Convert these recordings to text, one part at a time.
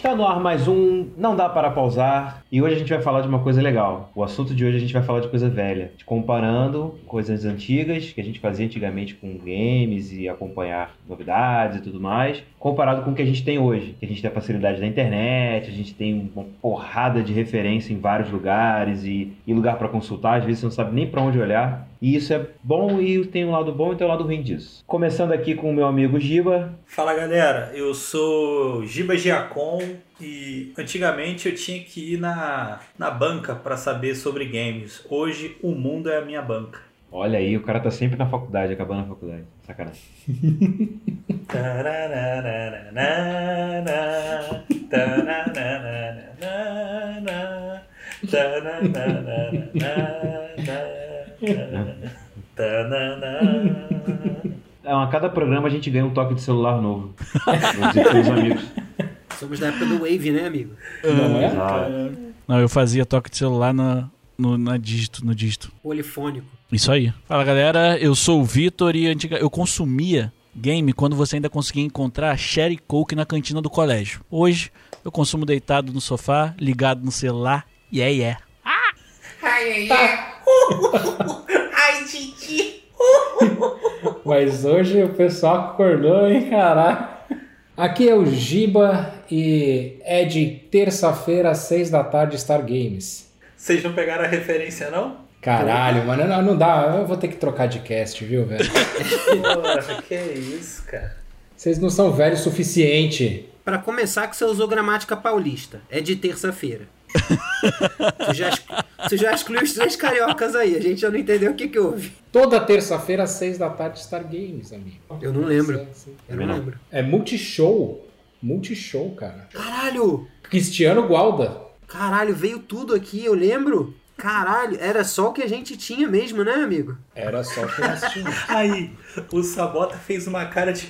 Está no ar mais um Não Dá Para Pausar e hoje a gente vai falar de uma coisa legal. O assunto de hoje a gente vai falar de coisa velha, de comparando coisas antigas que a gente fazia antigamente com games e acompanhar novidades e tudo mais, comparado com o que a gente tem hoje. Que a gente tem a facilidade da internet, a gente tem uma porrada de referência em vários lugares e, e lugar para consultar, às vezes você não sabe nem para onde olhar. E isso é bom e tem um lado bom e tem um lado ruim disso. Começando aqui com o meu amigo Giba. Fala galera, eu sou Giba Giacom e antigamente eu tinha que ir na, na banca para saber sobre games. Hoje o mundo é a minha banca. Olha aí, o cara tá sempre na faculdade, acabando a faculdade. Sacanagem. É, a cada programa a gente ganha um toque de celular novo. Meus amigos. Somos da época do Wave, né, amigo? Não é? Não, eu fazia toque de celular no, no, na dígito, no dígito. Polifônico. Isso aí. Fala galera, eu sou o Vitor e antiga, eu consumia game quando você ainda conseguia encontrar Sherry Coke na cantina do colégio. Hoje eu consumo deitado no sofá, ligado no celular, e é, é. Ai, ai, ai, Titi. Mas hoje o pessoal acordou, hein, caralho. Aqui é o Giba e é de terça-feira às seis da tarde Star Games. Vocês não pegaram a referência não? Caralho, mano, não, não dá. Eu vou ter que trocar de cast, viu, velho? Poxa, que isso, cara. Vocês não são velhos o suficiente. Pra começar, que você usou gramática paulista. É de terça-feira. Você já, você já excluiu os três cariocas aí. A gente já não entendeu o que, que houve. Toda terça-feira às seis da tarde Star Games, amigo. Eu não lembro. Sim. Eu não lembro. É multishow. Multishow, cara. Caralho! Cristiano Gualda. Caralho, veio tudo aqui, eu lembro. Caralho, era só o que a gente tinha mesmo, né, amigo? Era só que nós tínhamos. Aí, o Sabota fez uma cara de.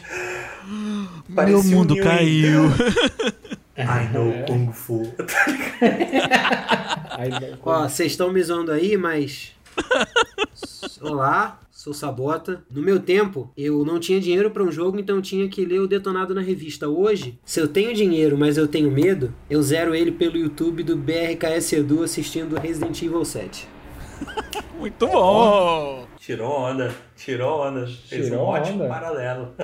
Meu Parecia um mundo New caiu. I know Kung Fu. Ó, vocês estão me zoando aí, mas. Olá, sou Sabota. No meu tempo, eu não tinha dinheiro pra um jogo, então eu tinha que ler o detonado na revista. Hoje, se eu tenho dinheiro, mas eu tenho medo, eu zero ele pelo YouTube do BRKS Edu assistindo Resident Evil 7. Muito bom. Tirou onda, tirou onda. Fez Tirou um ótimo onda. paralelo.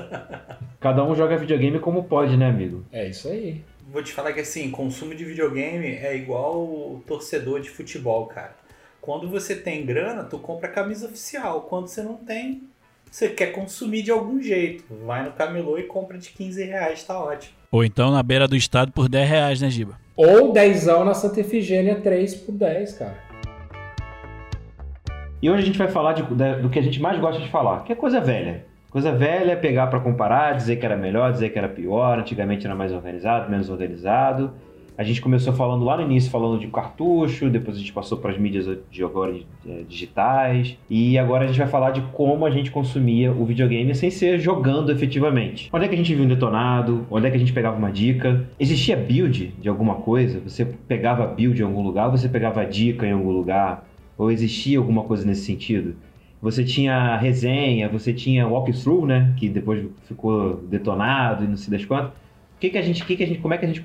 Cada um joga videogame como pode, né, amigo? É isso aí. Vou te falar que assim, consumo de videogame é igual o torcedor de futebol, cara. Quando você tem grana, tu compra a camisa oficial. Quando você não tem, você quer consumir de algum jeito. Vai no camelô e compra de 15 reais, tá ótimo. Ou então na beira do estado por 10 reais, né, Giba? Ou dezão na Santa Efigênia 3 por 10, cara. E hoje a gente vai falar de- da- do que a gente mais gosta de falar, que é coisa velha. Coisa velha é pegar pra comparar, dizer que era melhor, dizer que era pior, antigamente era mais organizado, menos organizado. A gente começou falando lá no início, falando de cartucho, depois a gente passou para as mídias de agora eh, digitais, e agora a gente vai falar de como a gente consumia o videogame sem ser jogando efetivamente. Onde é que a gente viu um detonado? Onde é que a gente pegava uma dica? Existia build de alguma coisa? Você pegava build em algum lugar? Você pegava dica em algum lugar? Ou existia alguma coisa nesse sentido? Você tinha resenha, você tinha walkthrough, né? Que depois ficou detonado e não sei das quantas. O que, que a gente, que, que a gente, como é que a gente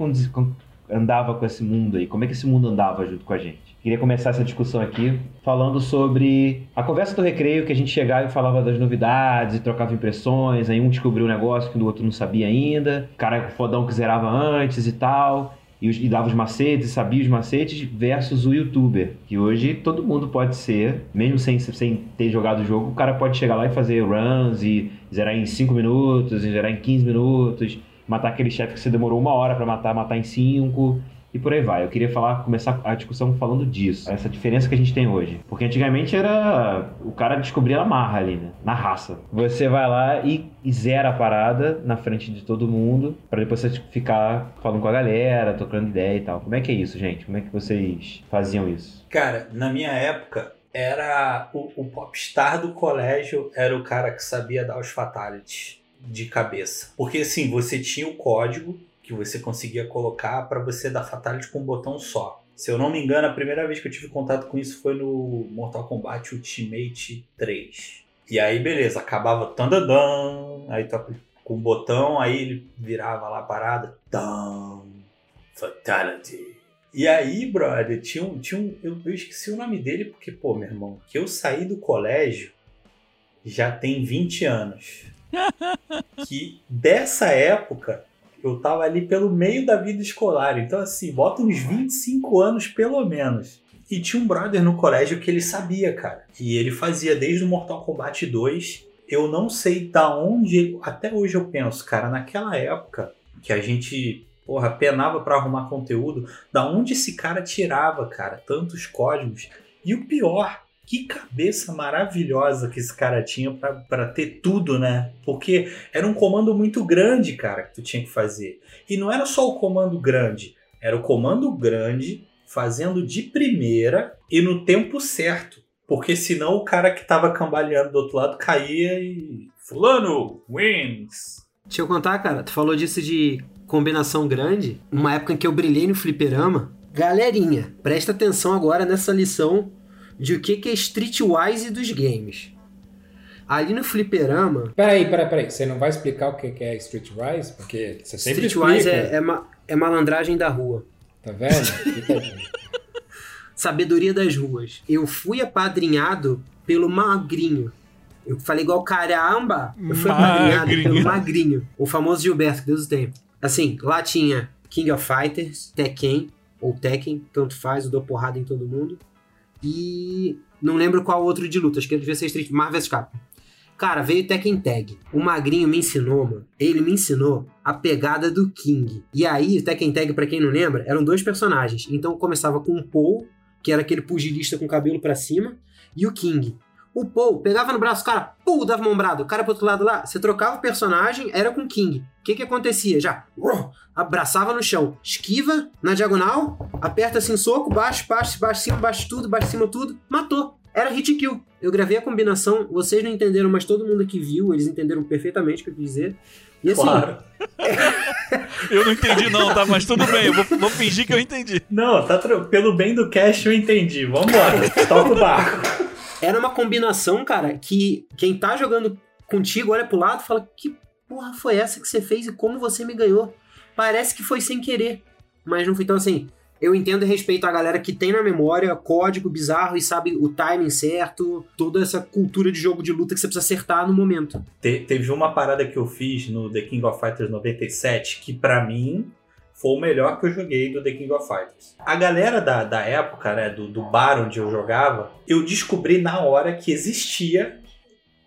andava com esse mundo aí? Como é que esse mundo andava junto com a gente? Queria começar essa discussão aqui falando sobre a conversa do recreio, que a gente chegava e falava das novidades e trocava impressões, aí um descobriu um negócio que o outro não sabia ainda, o cara fodão que zerava antes e tal e, e dava os macetes, sabia os macetes, versus o youtuber. Que hoje todo mundo pode ser, mesmo sem, sem ter jogado o jogo, o cara pode chegar lá e fazer runs e zerar em 5 minutos, e zerar em 15 minutos, matar aquele chefe que você demorou uma hora pra matar, matar em 5. E por aí vai. Eu queria falar, começar a discussão falando disso. Essa diferença que a gente tem hoje. Porque antigamente era. O cara descobria a marra ali, né? Na raça. Você vai lá e, e zera a parada na frente de todo mundo. Pra depois você ficar falando com a galera, trocando ideia e tal. Como é que é isso, gente? Como é que vocês faziam isso? Cara, na minha época, era o, o popstar do colégio era o cara que sabia dar os fatalities de cabeça. Porque assim, você tinha o código que você conseguia colocar para você dar fatality com um botão só. Se eu não me engano, a primeira vez que eu tive contato com isso foi no Mortal Kombat Ultimate 3. E aí, beleza, acabava tandadam, aí tu com o botão, aí ele virava lá a parada, tam, Fatality. E aí, brother, tinha um. Tinha um eu, eu esqueci o nome dele, porque, pô, meu irmão, que eu saí do colégio já tem 20 anos. que dessa época eu tava ali pelo meio da vida escolar. Então, assim, bota uns 25 anos pelo menos. E tinha um brother no colégio que ele sabia, cara. E ele fazia desde o Mortal Kombat 2. Eu não sei da onde. Até hoje eu penso, cara, naquela época que a gente, porra, penava para arrumar conteúdo, da onde esse cara tirava, cara, tantos códigos. E o pior, que cabeça maravilhosa que esse cara tinha para ter tudo, né? Porque era um comando muito grande, cara, que tu tinha que fazer. E não era só o comando grande, era o comando grande fazendo de primeira e no tempo certo. Porque senão o cara que tava cambaleando do outro lado caía e. Fulano wins! Deixa eu contar, cara, tu falou disso de combinação grande. Uma época em que eu brilhei no fliperama. Galerinha, presta atenção agora nessa lição de o que é streetwise dos games. Ali no fliperama. Peraí, peraí, peraí. Você não vai explicar o que é streetwise? Porque você sempre Streetwise explica. é, é, ma- é malandragem da rua. Tá vendo? Sabedoria das ruas. Eu fui apadrinhado pelo magrinho. Eu falei igual caramba. Eu fui apadrinhado Magrinho. pelo magrinho. O famoso Gilberto, que Deus o tenha. Assim, lá tinha King of Fighters, Tekken, ou Tekken, tanto faz, eu dou porrada em todo mundo. E não lembro qual outro de luta, acho que devia ser Street Marvel vs Capcom. Cara, veio Tekken Tag. O Magrinho me ensinou, mano. Ele me ensinou a pegada do King. E aí, Tekken Tag, pra quem não lembra, eram dois personagens. Então começava com o Paul, que era aquele pugilista com o cabelo pra cima, e o King. O Paul pegava no braço, o cara, pum, dava uma ombrada. O cara pro outro lado lá, você trocava o personagem, era com o King. O que que acontecia? Já, abraçava no chão, esquiva na diagonal, aperta assim, soco, baixo, baixo, baixo, cima, baixo tudo, baixo, cima tudo, matou. Era hit kill. Eu gravei a combinação, vocês não entenderam, mas todo mundo aqui viu, eles entenderam perfeitamente o que eu quis dizer. E assim, Claro. Eu não entendi, não, tá? Mas tudo bem, eu vou, vou fingir que eu entendi. Não, tá pelo bem do cast eu entendi. Vambora, toca o barco. Era uma combinação, cara, que quem tá jogando contigo olha pro lado e fala: Que porra foi essa que você fez e como você me ganhou? Parece que foi sem querer. Mas não foi tão assim. Eu entendo e respeito a galera que tem na memória código bizarro e sabe o timing certo, toda essa cultura de jogo de luta que você precisa acertar no momento. Te- teve uma parada que eu fiz no The King of Fighters 97 que pra mim foi o melhor que eu joguei do The King of Fighters. A galera da, da época, né, do, do bar onde eu jogava, eu descobri na hora que existia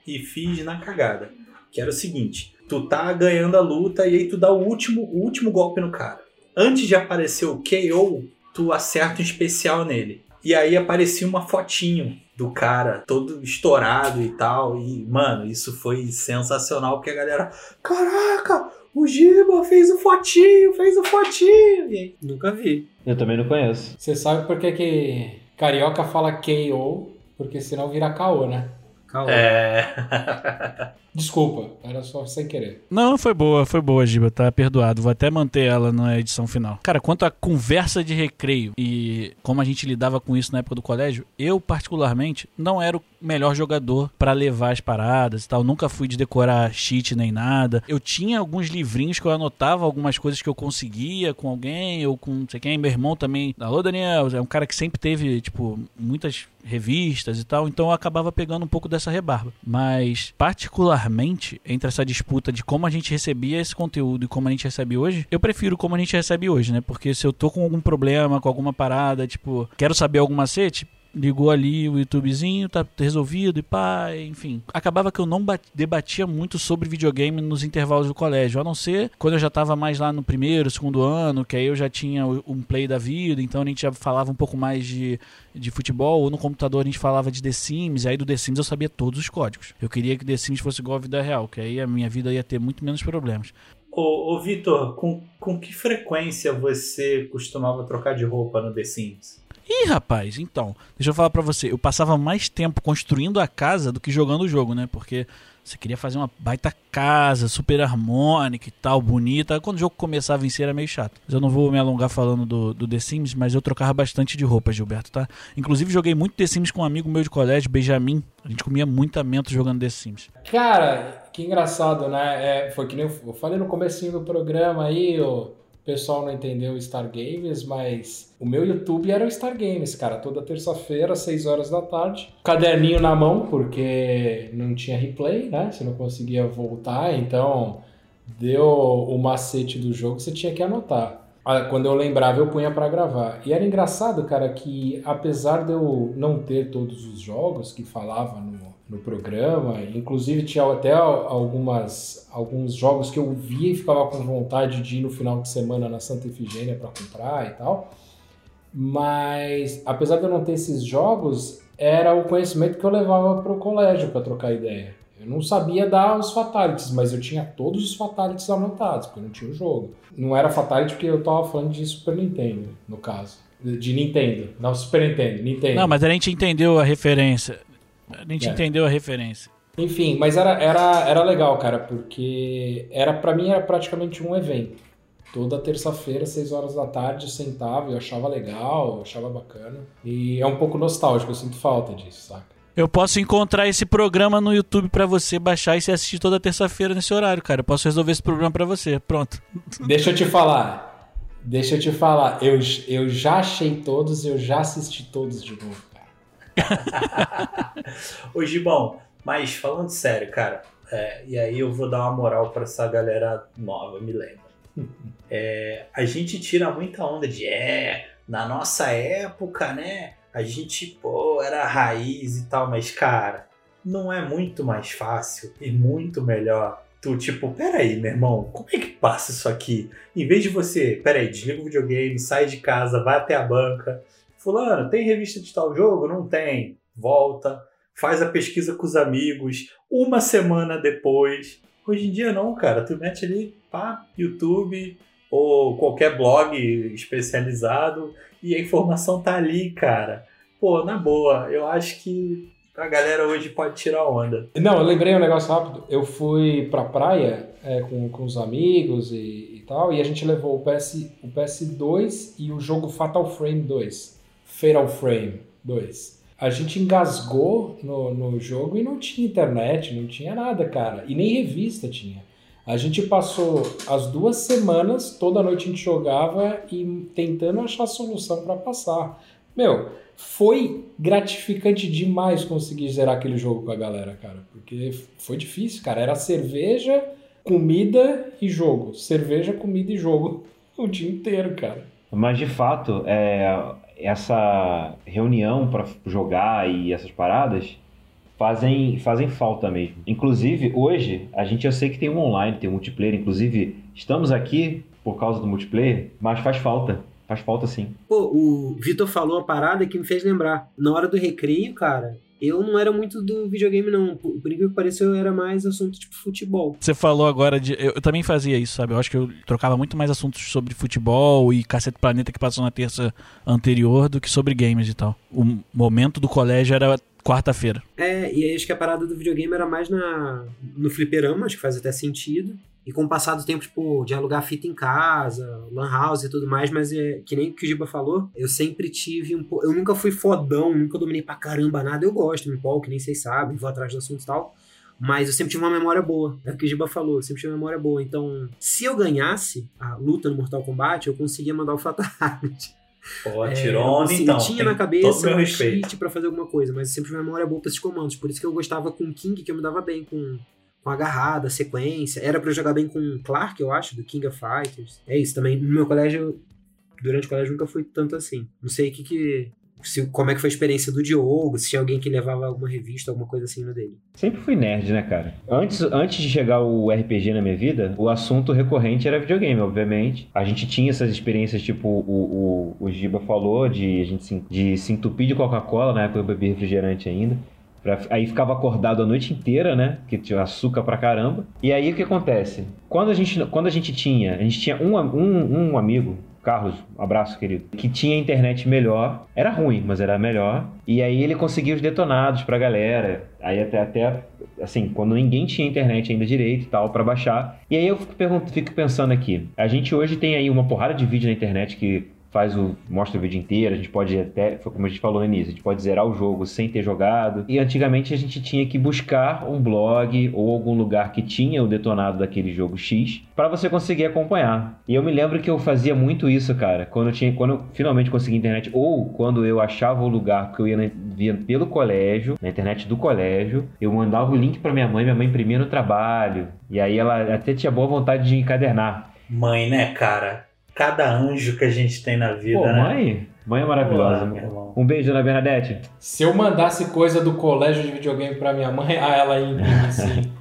e fiz na cagada. Que era o seguinte: tu tá ganhando a luta e aí tu dá o último, o último golpe no cara. Antes de aparecer o KO, tu acerta um especial nele. E aí aparecia uma fotinho do cara todo estourado e tal. E, mano, isso foi sensacional porque a galera. Caraca! O Giba fez o fotinho, fez o fotinho! E Nunca vi. Eu também não conheço. Você sabe por que, que carioca fala KO? Porque senão vira KO, né? Calma. é. Desculpa, era só sem querer. Não, foi boa, foi boa, Giba, tá perdoado. Vou até manter ela na edição final. Cara, quanto à conversa de recreio e como a gente lidava com isso na época do colégio, eu, particularmente, não era o melhor jogador pra levar as paradas e tal. Nunca fui de decorar cheat nem nada. Eu tinha alguns livrinhos que eu anotava algumas coisas que eu conseguia com alguém ou com não sei quem. Meu irmão também. Alô, Daniel, é um cara que sempre teve, tipo, muitas revistas e tal, então eu acabava pegando um pouco dessa rebarba. Mas, particularmente, entre essa disputa de como a gente recebia esse conteúdo e como a gente recebe hoje, eu prefiro como a gente recebe hoje, né? Porque se eu tô com algum problema, com alguma parada, tipo, quero saber algum macete, ligou ali o YouTubezinho, tá resolvido e pá, enfim. Acabava que eu não ba- debatia muito sobre videogame nos intervalos do colégio, a não ser quando eu já tava mais lá no primeiro, segundo ano, que aí eu já tinha um play da vida, então a gente já falava um pouco mais de, de futebol, ou no computador a gente falava de The Sims, aí do The Sims eu sabia todos os códigos. Eu queria que The Sims fosse igual a vida real, que aí a minha vida ia ter muito menos problemas. Ô, ô Vitor, com, com que frequência você costumava trocar de roupa no The Sims? Ih, rapaz, então, deixa eu falar pra você, eu passava mais tempo construindo a casa do que jogando o jogo, né? Porque você queria fazer uma baita casa, super harmônica e tal, bonita. Quando o jogo começava a vencer era meio chato. Mas eu não vou me alongar falando do, do The Sims, mas eu trocava bastante de roupa, Gilberto, tá? Inclusive joguei muito The Sims com um amigo meu de colégio, Benjamin. A gente comia muita mento jogando The Sims. Cara, que engraçado, né? É, foi que nem eu eu falei no comecinho do programa aí, ô, o pessoal não entendeu Star Games, mas o meu YouTube era o Star Games, cara. Toda terça-feira, 6 horas da tarde. Caderninho na mão, porque não tinha replay, né? Você não conseguia voltar, então deu o macete do jogo, você tinha que anotar. Ah, quando eu lembrava, eu punha para gravar. E era engraçado, cara, que apesar de eu não ter todos os jogos que falava no, no programa, inclusive tinha até algumas, alguns jogos que eu via e ficava com vontade de ir no final de semana na Santa Efigênia para comprar e tal. Mas apesar de eu não ter esses jogos, era o conhecimento que eu levava para o colégio para trocar ideia. Eu não sabia dar os fatalities, mas eu tinha todos os fatalities anotados, porque eu não tinha o jogo. Não era fatality porque eu tava falando de Super Nintendo, no caso. De Nintendo, não Super Nintendo, Nintendo. Não, mas a gente entendeu a referência. A gente é. entendeu a referência. Enfim, mas era, era, era legal, cara, porque era para mim era praticamente um evento. Toda terça-feira, 6 horas da tarde, eu sentava, eu achava legal, eu achava bacana. E é um pouco nostálgico, eu sinto falta disso, saca? Eu posso encontrar esse programa no YouTube para você baixar e se assistir toda terça-feira nesse horário, cara. Eu posso resolver esse problema para você. Pronto. Deixa eu te falar. Deixa eu te falar. Eu, eu já achei todos, eu já assisti todos de novo. Ô, Gibão, mas falando sério, cara, é, e aí eu vou dar uma moral para essa galera nova, me lembra. É, a gente tira muita onda de, é, na nossa época, né? a gente, pô, era raiz e tal, mas cara, não é muito mais fácil e muito melhor tu, tipo, peraí, meu irmão, como é que passa isso aqui? Em vez de você, peraí, desliga o videogame, sai de casa, vai até a banca. Fulano, tem revista de tal jogo? Não tem. Volta, faz a pesquisa com os amigos, uma semana depois. Hoje em dia não, cara, tu mete ali, pá, YouTube ou qualquer blog especializado e a informação tá ali, cara. Pô, na boa, eu acho que a galera hoje pode tirar onda. Não, eu lembrei um negócio rápido. Eu fui pra praia é, com, com os amigos e, e, tal, e a gente levou o, PS, o PS2 e o jogo Fatal Frame 2. Fatal Frame 2. A gente engasgou no, no jogo e não tinha internet, não tinha nada, cara. E nem revista tinha. A gente passou as duas semanas, toda noite a gente jogava e tentando achar solução para passar. Meu, foi gratificante demais conseguir zerar aquele jogo com a galera, cara, porque foi difícil, cara. Era cerveja, comida e jogo. Cerveja, comida e jogo o dia inteiro, cara. Mas de fato, é, essa reunião para jogar e essas paradas fazem, fazem falta mesmo. Inclusive, hoje, a gente eu sei que tem um online, tem um multiplayer. Inclusive, estamos aqui por causa do multiplayer, mas faz falta. Faz falta sim. Pô, o Vitor falou a parada que me fez lembrar. Na hora do recreio, cara, eu não era muito do videogame, não. Por, incrível que pareça, eu era mais assunto tipo futebol. Você falou agora de. Eu, eu, também fazia isso, sabe? Eu acho que eu trocava muito mais assuntos sobre futebol e Cacete Planeta que passou na terça anterior do que sobre games e tal. O momento do colégio era quarta-feira. É, e acho que a parada do videogame era mais na, no fliperama, acho que faz até sentido. E com o passar do tempo, tipo, de alugar fita em casa, lan house e tudo mais, mas é, que nem o que o Giba falou, eu sempre tive um pouco. Eu nunca fui fodão, nunca dominei pra caramba nada. Eu gosto, me empolgo, que nem vocês sabem, vou atrás do assunto e tal. Mas eu sempre tive uma memória boa. É o que o Giba falou, eu sempre tive uma memória boa. Então, se eu ganhasse a luta no Mortal Kombat, eu conseguia mandar o Fatality. Pô, é, então. Eu tinha na cabeça um cheat pra fazer alguma coisa, mas eu sempre tive uma memória boa pra esses comandos. Por isso que eu gostava com King, que eu me dava bem com, com agarrada, sequência. Era para eu jogar bem com Clark, eu acho, do King of Fighters. É isso também. No meu colégio, durante o colégio, nunca fui tanto assim. Não sei que que se, como é que foi a experiência do Diogo, se tinha alguém que levava alguma revista, alguma coisa assim no dele. Sempre fui nerd, né, cara? Antes, antes de chegar o RPG na minha vida, o assunto recorrente era videogame, obviamente. A gente tinha essas experiências, tipo o, o, o Giba falou, de, a gente, de se entupir de Coca-Cola, na época eu bebia refrigerante ainda. Pra, aí ficava acordado a noite inteira, né? Que tinha açúcar pra caramba. E aí o que acontece? Quando a gente, quando a gente tinha, a gente tinha um, um, um amigo Carlos, um abraço, querido, que tinha internet melhor. Era ruim, mas era melhor. E aí ele conseguia os detonados pra galera. Aí até, até assim, quando ninguém tinha internet ainda direito e tal, para baixar. E aí eu fico, fico pensando aqui. A gente hoje tem aí uma porrada de vídeo na internet que faz o mostra o vídeo inteiro, a gente pode até, foi como a gente falou no início, a gente pode zerar o jogo sem ter jogado. E antigamente a gente tinha que buscar um blog ou algum lugar que tinha o detonado daquele jogo X para você conseguir acompanhar. E eu me lembro que eu fazia muito isso, cara, quando eu tinha quando eu finalmente consegui internet ou quando eu achava o lugar que eu ia na, via pelo colégio, na internet do colégio, eu mandava o link para minha mãe, minha mãe imprimia no trabalho. E aí ela até tinha boa vontade de encadernar. Mãe, né, cara? Cada anjo que a gente tem na vida, Pô, né? mãe, mãe é maravilhosa. Pô, um beijo, Ana Bernadette. Se eu mandasse coisa do colégio de videogame pra minha mãe, ah, ela ia imprimir sim.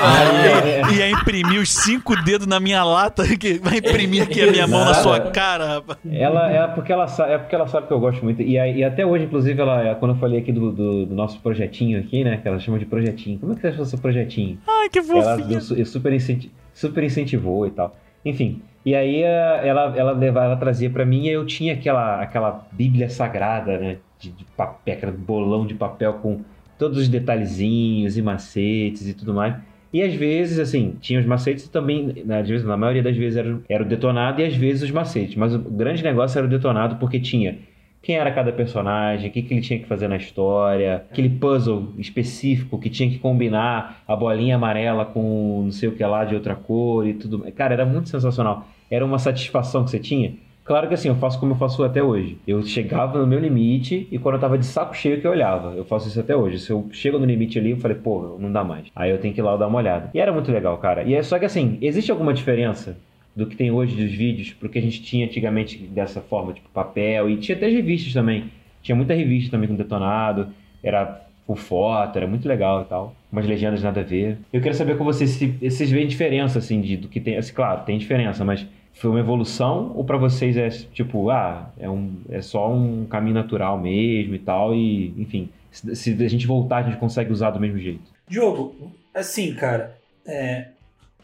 ah, ia imprimir os cinco dedos na minha lata, que vai imprimir aqui a minha mão na sua cara, rapaz. Ela é porque ela sabe, é porque ela sabe que eu gosto muito. E, e até hoje, inclusive, ela, quando eu falei aqui do, do, do, nosso projetinho aqui, né? Que ela chama de projetinho. Como é que você achou seu projetinho? Ai, que fofinho. Ela super, incenti super incentivou e tal. Enfim, e aí eh, ela, ela levava, ela trazia para mim e eu tinha aquela, aquela bíblia sagrada, né? De, de papel, aquele bolão de papel com todos os detalhezinhos e macetes e tudo mais. E às vezes, assim, tinha os macetes também, né, às vezes, na maioria das vezes era, era o detonado e às vezes os macetes. Mas o grande negócio era o detonado porque tinha quem era cada personagem, o que, que ele tinha que fazer na história, aquele puzzle específico que tinha que combinar a bolinha amarela com não sei o que lá de outra cor e tudo. Cara, era muito sensacional. Era uma satisfação que você tinha. Claro que assim, eu faço como eu faço até hoje. Eu chegava no meu limite e quando eu tava de saco cheio que eu olhava. Eu faço isso até hoje. Se eu chego no limite ali, eu falei, pô, não dá mais. Aí eu tenho que ir lá dar uma olhada. E era muito legal, cara. E é só que assim, existe alguma diferença do que tem hoje dos vídeos, porque a gente tinha antigamente dessa forma, tipo papel, e tinha até revistas também. Tinha muita revista também com detonado, era com foto, era muito legal e tal. Umas legendas nada a ver. Eu queria saber com vocês se vocês veem diferença, assim, de, do que tem. Assim, claro, tem diferença, mas foi uma evolução ou para vocês é tipo, ah, é, um, é só um caminho natural mesmo e tal, e enfim, se, se a gente voltar, a gente consegue usar do mesmo jeito? Diogo, assim, cara, é,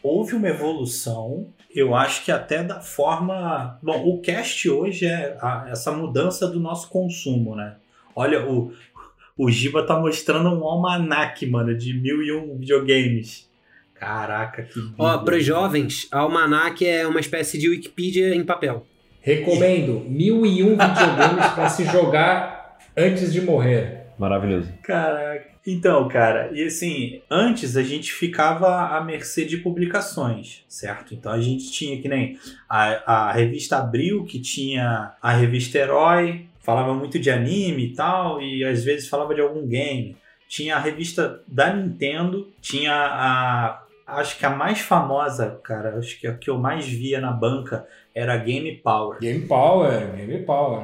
houve uma evolução, eu acho que até da forma. Bom, o cast hoje é a, essa mudança do nosso consumo, né? Olha, o, o Giba tá mostrando um almanac, mano, de mil e um videogames. Caraca, que. Ó, para jovens, almanac é uma espécie de Wikipedia em papel. Recomendo mil e um videogames para se jogar antes de morrer. Maravilhoso. Caraca. Então, cara, e assim, antes a gente ficava à mercê de publicações, certo? Então a gente tinha que nem a, a revista Abril, que tinha a revista Herói, falava muito de anime e tal, e às vezes falava de algum game. Tinha a revista da Nintendo, tinha a. Acho que a mais famosa, cara, acho que a que eu mais via na banca era a Game Power. Game Power, Game Power.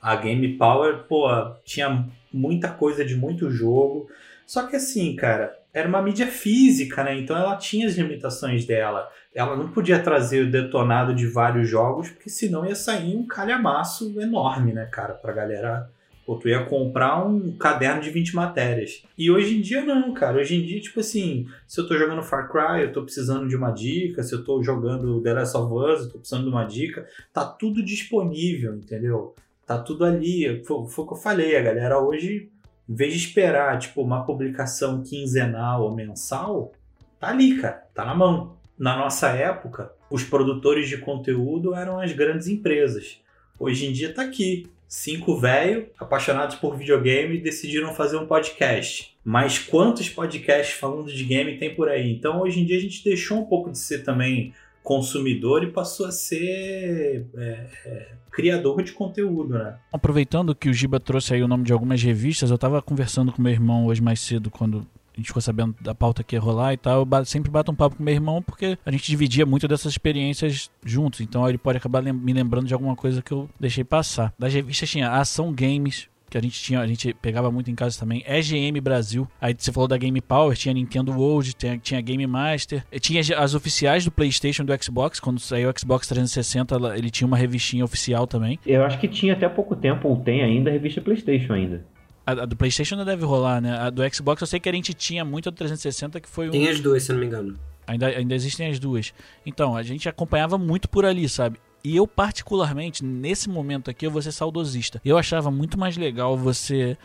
A Game Power, pô, tinha muita coisa de muito jogo. Só que assim, cara, era uma mídia física, né? Então ela tinha as limitações dela. Ela não podia trazer o detonado de vários jogos, porque senão ia sair um calhamaço enorme, né, cara, pra galera. Pô, tu ia comprar um caderno de 20 matérias. E hoje em dia não, cara. Hoje em dia, tipo assim, se eu tô jogando Far Cry, eu tô precisando de uma dica. Se eu tô jogando The Last of Us, eu tô precisando de uma dica. Tá tudo disponível, entendeu? Tá tudo ali. Foi, foi o que eu falei, a galera hoje, em vez de esperar, tipo, uma publicação quinzenal ou mensal, tá ali, cara, tá na mão. Na nossa época, os produtores de conteúdo eram as grandes empresas. Hoje em dia tá aqui. Cinco velhos apaixonados por videogame decidiram fazer um podcast. Mas quantos podcasts falando de game tem por aí? Então hoje em dia a gente deixou um pouco de ser também consumidor e passou a ser é, é, criador de conteúdo, né? Aproveitando que o Giba trouxe aí o nome de algumas revistas, eu estava conversando com meu irmão hoje mais cedo, quando a gente ficou sabendo da pauta que ia rolar e tal, eu sempre bato um papo com meu irmão porque a gente dividia muito dessas experiências juntos, então ele pode acabar me lembrando de alguma coisa que eu deixei passar. Das revistas tinha Ação Games, que a gente tinha, a gente pegava muito em casa também, EGM Brasil. Aí você falou da Game Power, tinha Nintendo World, tinha, tinha Game Master, tinha as oficiais do PlayStation do Xbox, quando saiu o Xbox 360, ele tinha uma revistinha oficial também. Eu acho que tinha até pouco tempo, ou tem ainda, a revista PlayStation ainda. A, a, do PlayStation não deve rolar, né? A do Xbox eu sei que a gente tinha muito a do 360 que foi Tem as duas, se não me engano. Ainda, ainda existem as duas. Então, a gente acompanhava muito por ali, sabe? E eu, particularmente, nesse momento aqui, eu vou ser saudosista. Eu achava muito mais legal você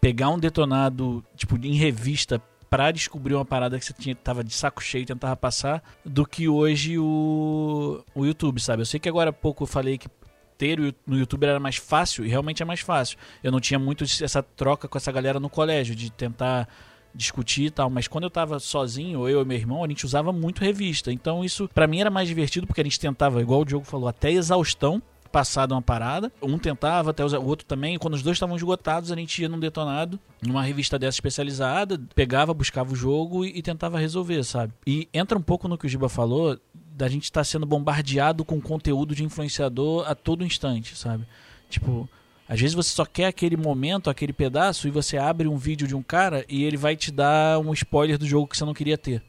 pegar um detonado, tipo, em revista para descobrir uma parada que você tinha, tava de saco cheio e tentava passar, do que hoje o, o YouTube, sabe? Eu sei que agora há pouco eu falei que ter no YouTube era mais fácil, e realmente é mais fácil. Eu não tinha muito essa troca com essa galera no colégio, de tentar discutir e tal, mas quando eu tava sozinho, eu e meu irmão, a gente usava muito revista. Então isso para mim era mais divertido porque a gente tentava, igual o Diogo falou, até exaustão passada uma parada. Um tentava, até o outro também. Quando os dois estavam esgotados, a gente ia num detonado, numa revista dessa especializada, pegava, buscava o jogo e, e tentava resolver, sabe? E entra um pouco no que o Giba falou, da gente estar tá sendo bombardeado com conteúdo de influenciador a todo instante, sabe? Tipo, às vezes você só quer aquele momento, aquele pedaço, e você abre um vídeo de um cara e ele vai te dar um spoiler do jogo que você não queria ter.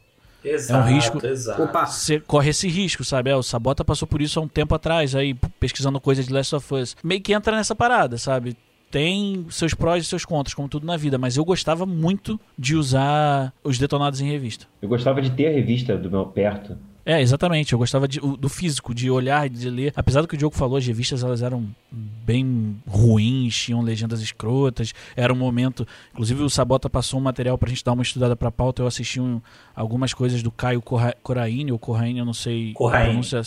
Exato, é um risco. Exato. Opa. Você corre esse risco, sabe? É, o Sabota passou por isso há um tempo atrás, aí pesquisando coisas de Last of Us. Meio que entra nessa parada, sabe? Tem seus prós e seus contras, como tudo na vida, mas eu gostava muito de usar os detonados em revista. Eu gostava de ter a revista do meu perto. É, exatamente. Eu gostava de, do físico, de olhar, de ler. Apesar do que o Diogo falou, as revistas elas eram bem ruins, tinham legendas escrotas. Era um momento. Inclusive, o Sabota passou um material pra gente dar uma estudada pra pauta. Eu assisti um, algumas coisas do Caio Coraine, ou Corraine, eu não sei Corraine. a pronúncia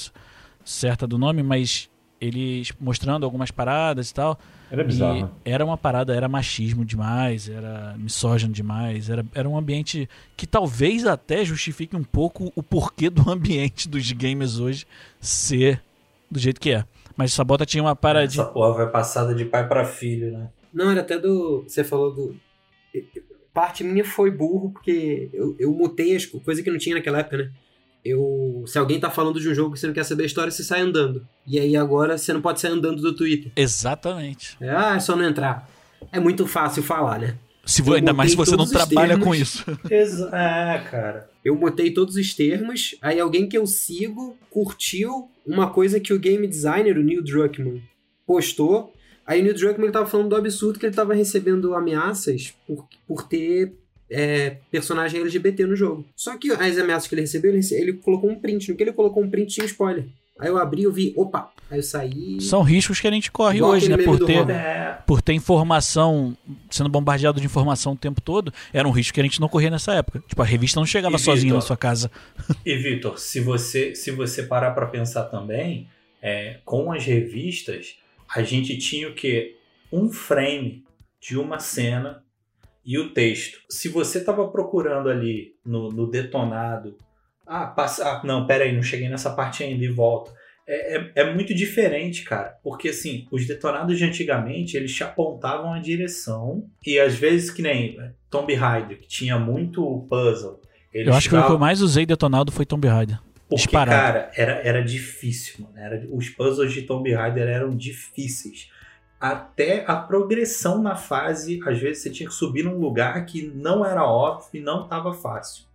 certa do nome, mas ele mostrando algumas paradas e tal. Era bizarro. E era uma parada, era machismo demais, era misógino demais, era, era um ambiente que talvez até justifique um pouco o porquê do ambiente dos games hoje ser do jeito que é. Mas Sabota tinha uma paradinha. Essa porra vai passada de pai para filho, né? Não, era até do. Você falou do. Parte minha foi burro, porque eu, eu mutei as coisas que não tinha naquela época, né? Eu. Se alguém tá falando de um jogo que você não quer saber a história, você sai andando. E aí agora você não pode sair andando do Twitter. Exatamente. É, ah, é só não entrar. É muito fácil falar, né? Se, ainda mais se você não trabalha termos. com isso. É, cara. Eu botei todos os termos, aí alguém que eu sigo curtiu uma coisa que o game designer, o Neil Druckmann, postou. Aí o Neil Druckmann tava falando do absurdo que ele tava recebendo ameaças por, por ter é, personagem LGBT no jogo. Só que as ameaças que ele recebeu, ele, ele colocou um print. No que ele colocou um print, tinha spoiler. Aí eu abri eu vi, opa, aí eu saí. São riscos que a gente corre hoje, né? Por ter, é. por ter informação, sendo bombardeado de informação o tempo todo, era um risco que a gente não corria nessa época. Tipo, a revista não chegava e sozinha Victor, na sua casa. E Vitor, se você, se você parar para pensar também, é, com as revistas, a gente tinha o quê? Um frame de uma cena e o texto. Se você estava procurando ali no, no detonado, ah, passa, ah, não, peraí, não cheguei nessa parte ainda e volta. É, é, é, muito diferente, cara. Porque, assim, os detonados de antigamente, eles te apontavam a direção. E às vezes, que nem Tomb Raider, que tinha muito puzzle. Eu acho que o que eu mais usei detonado foi Tomb Raider. Porque, Disparado. cara, era, era difícil, mano. Era, os puzzles de Tomb Raider eram difíceis até a progressão na fase, às vezes você tinha que subir num lugar que não era óbvio e não estava fácil.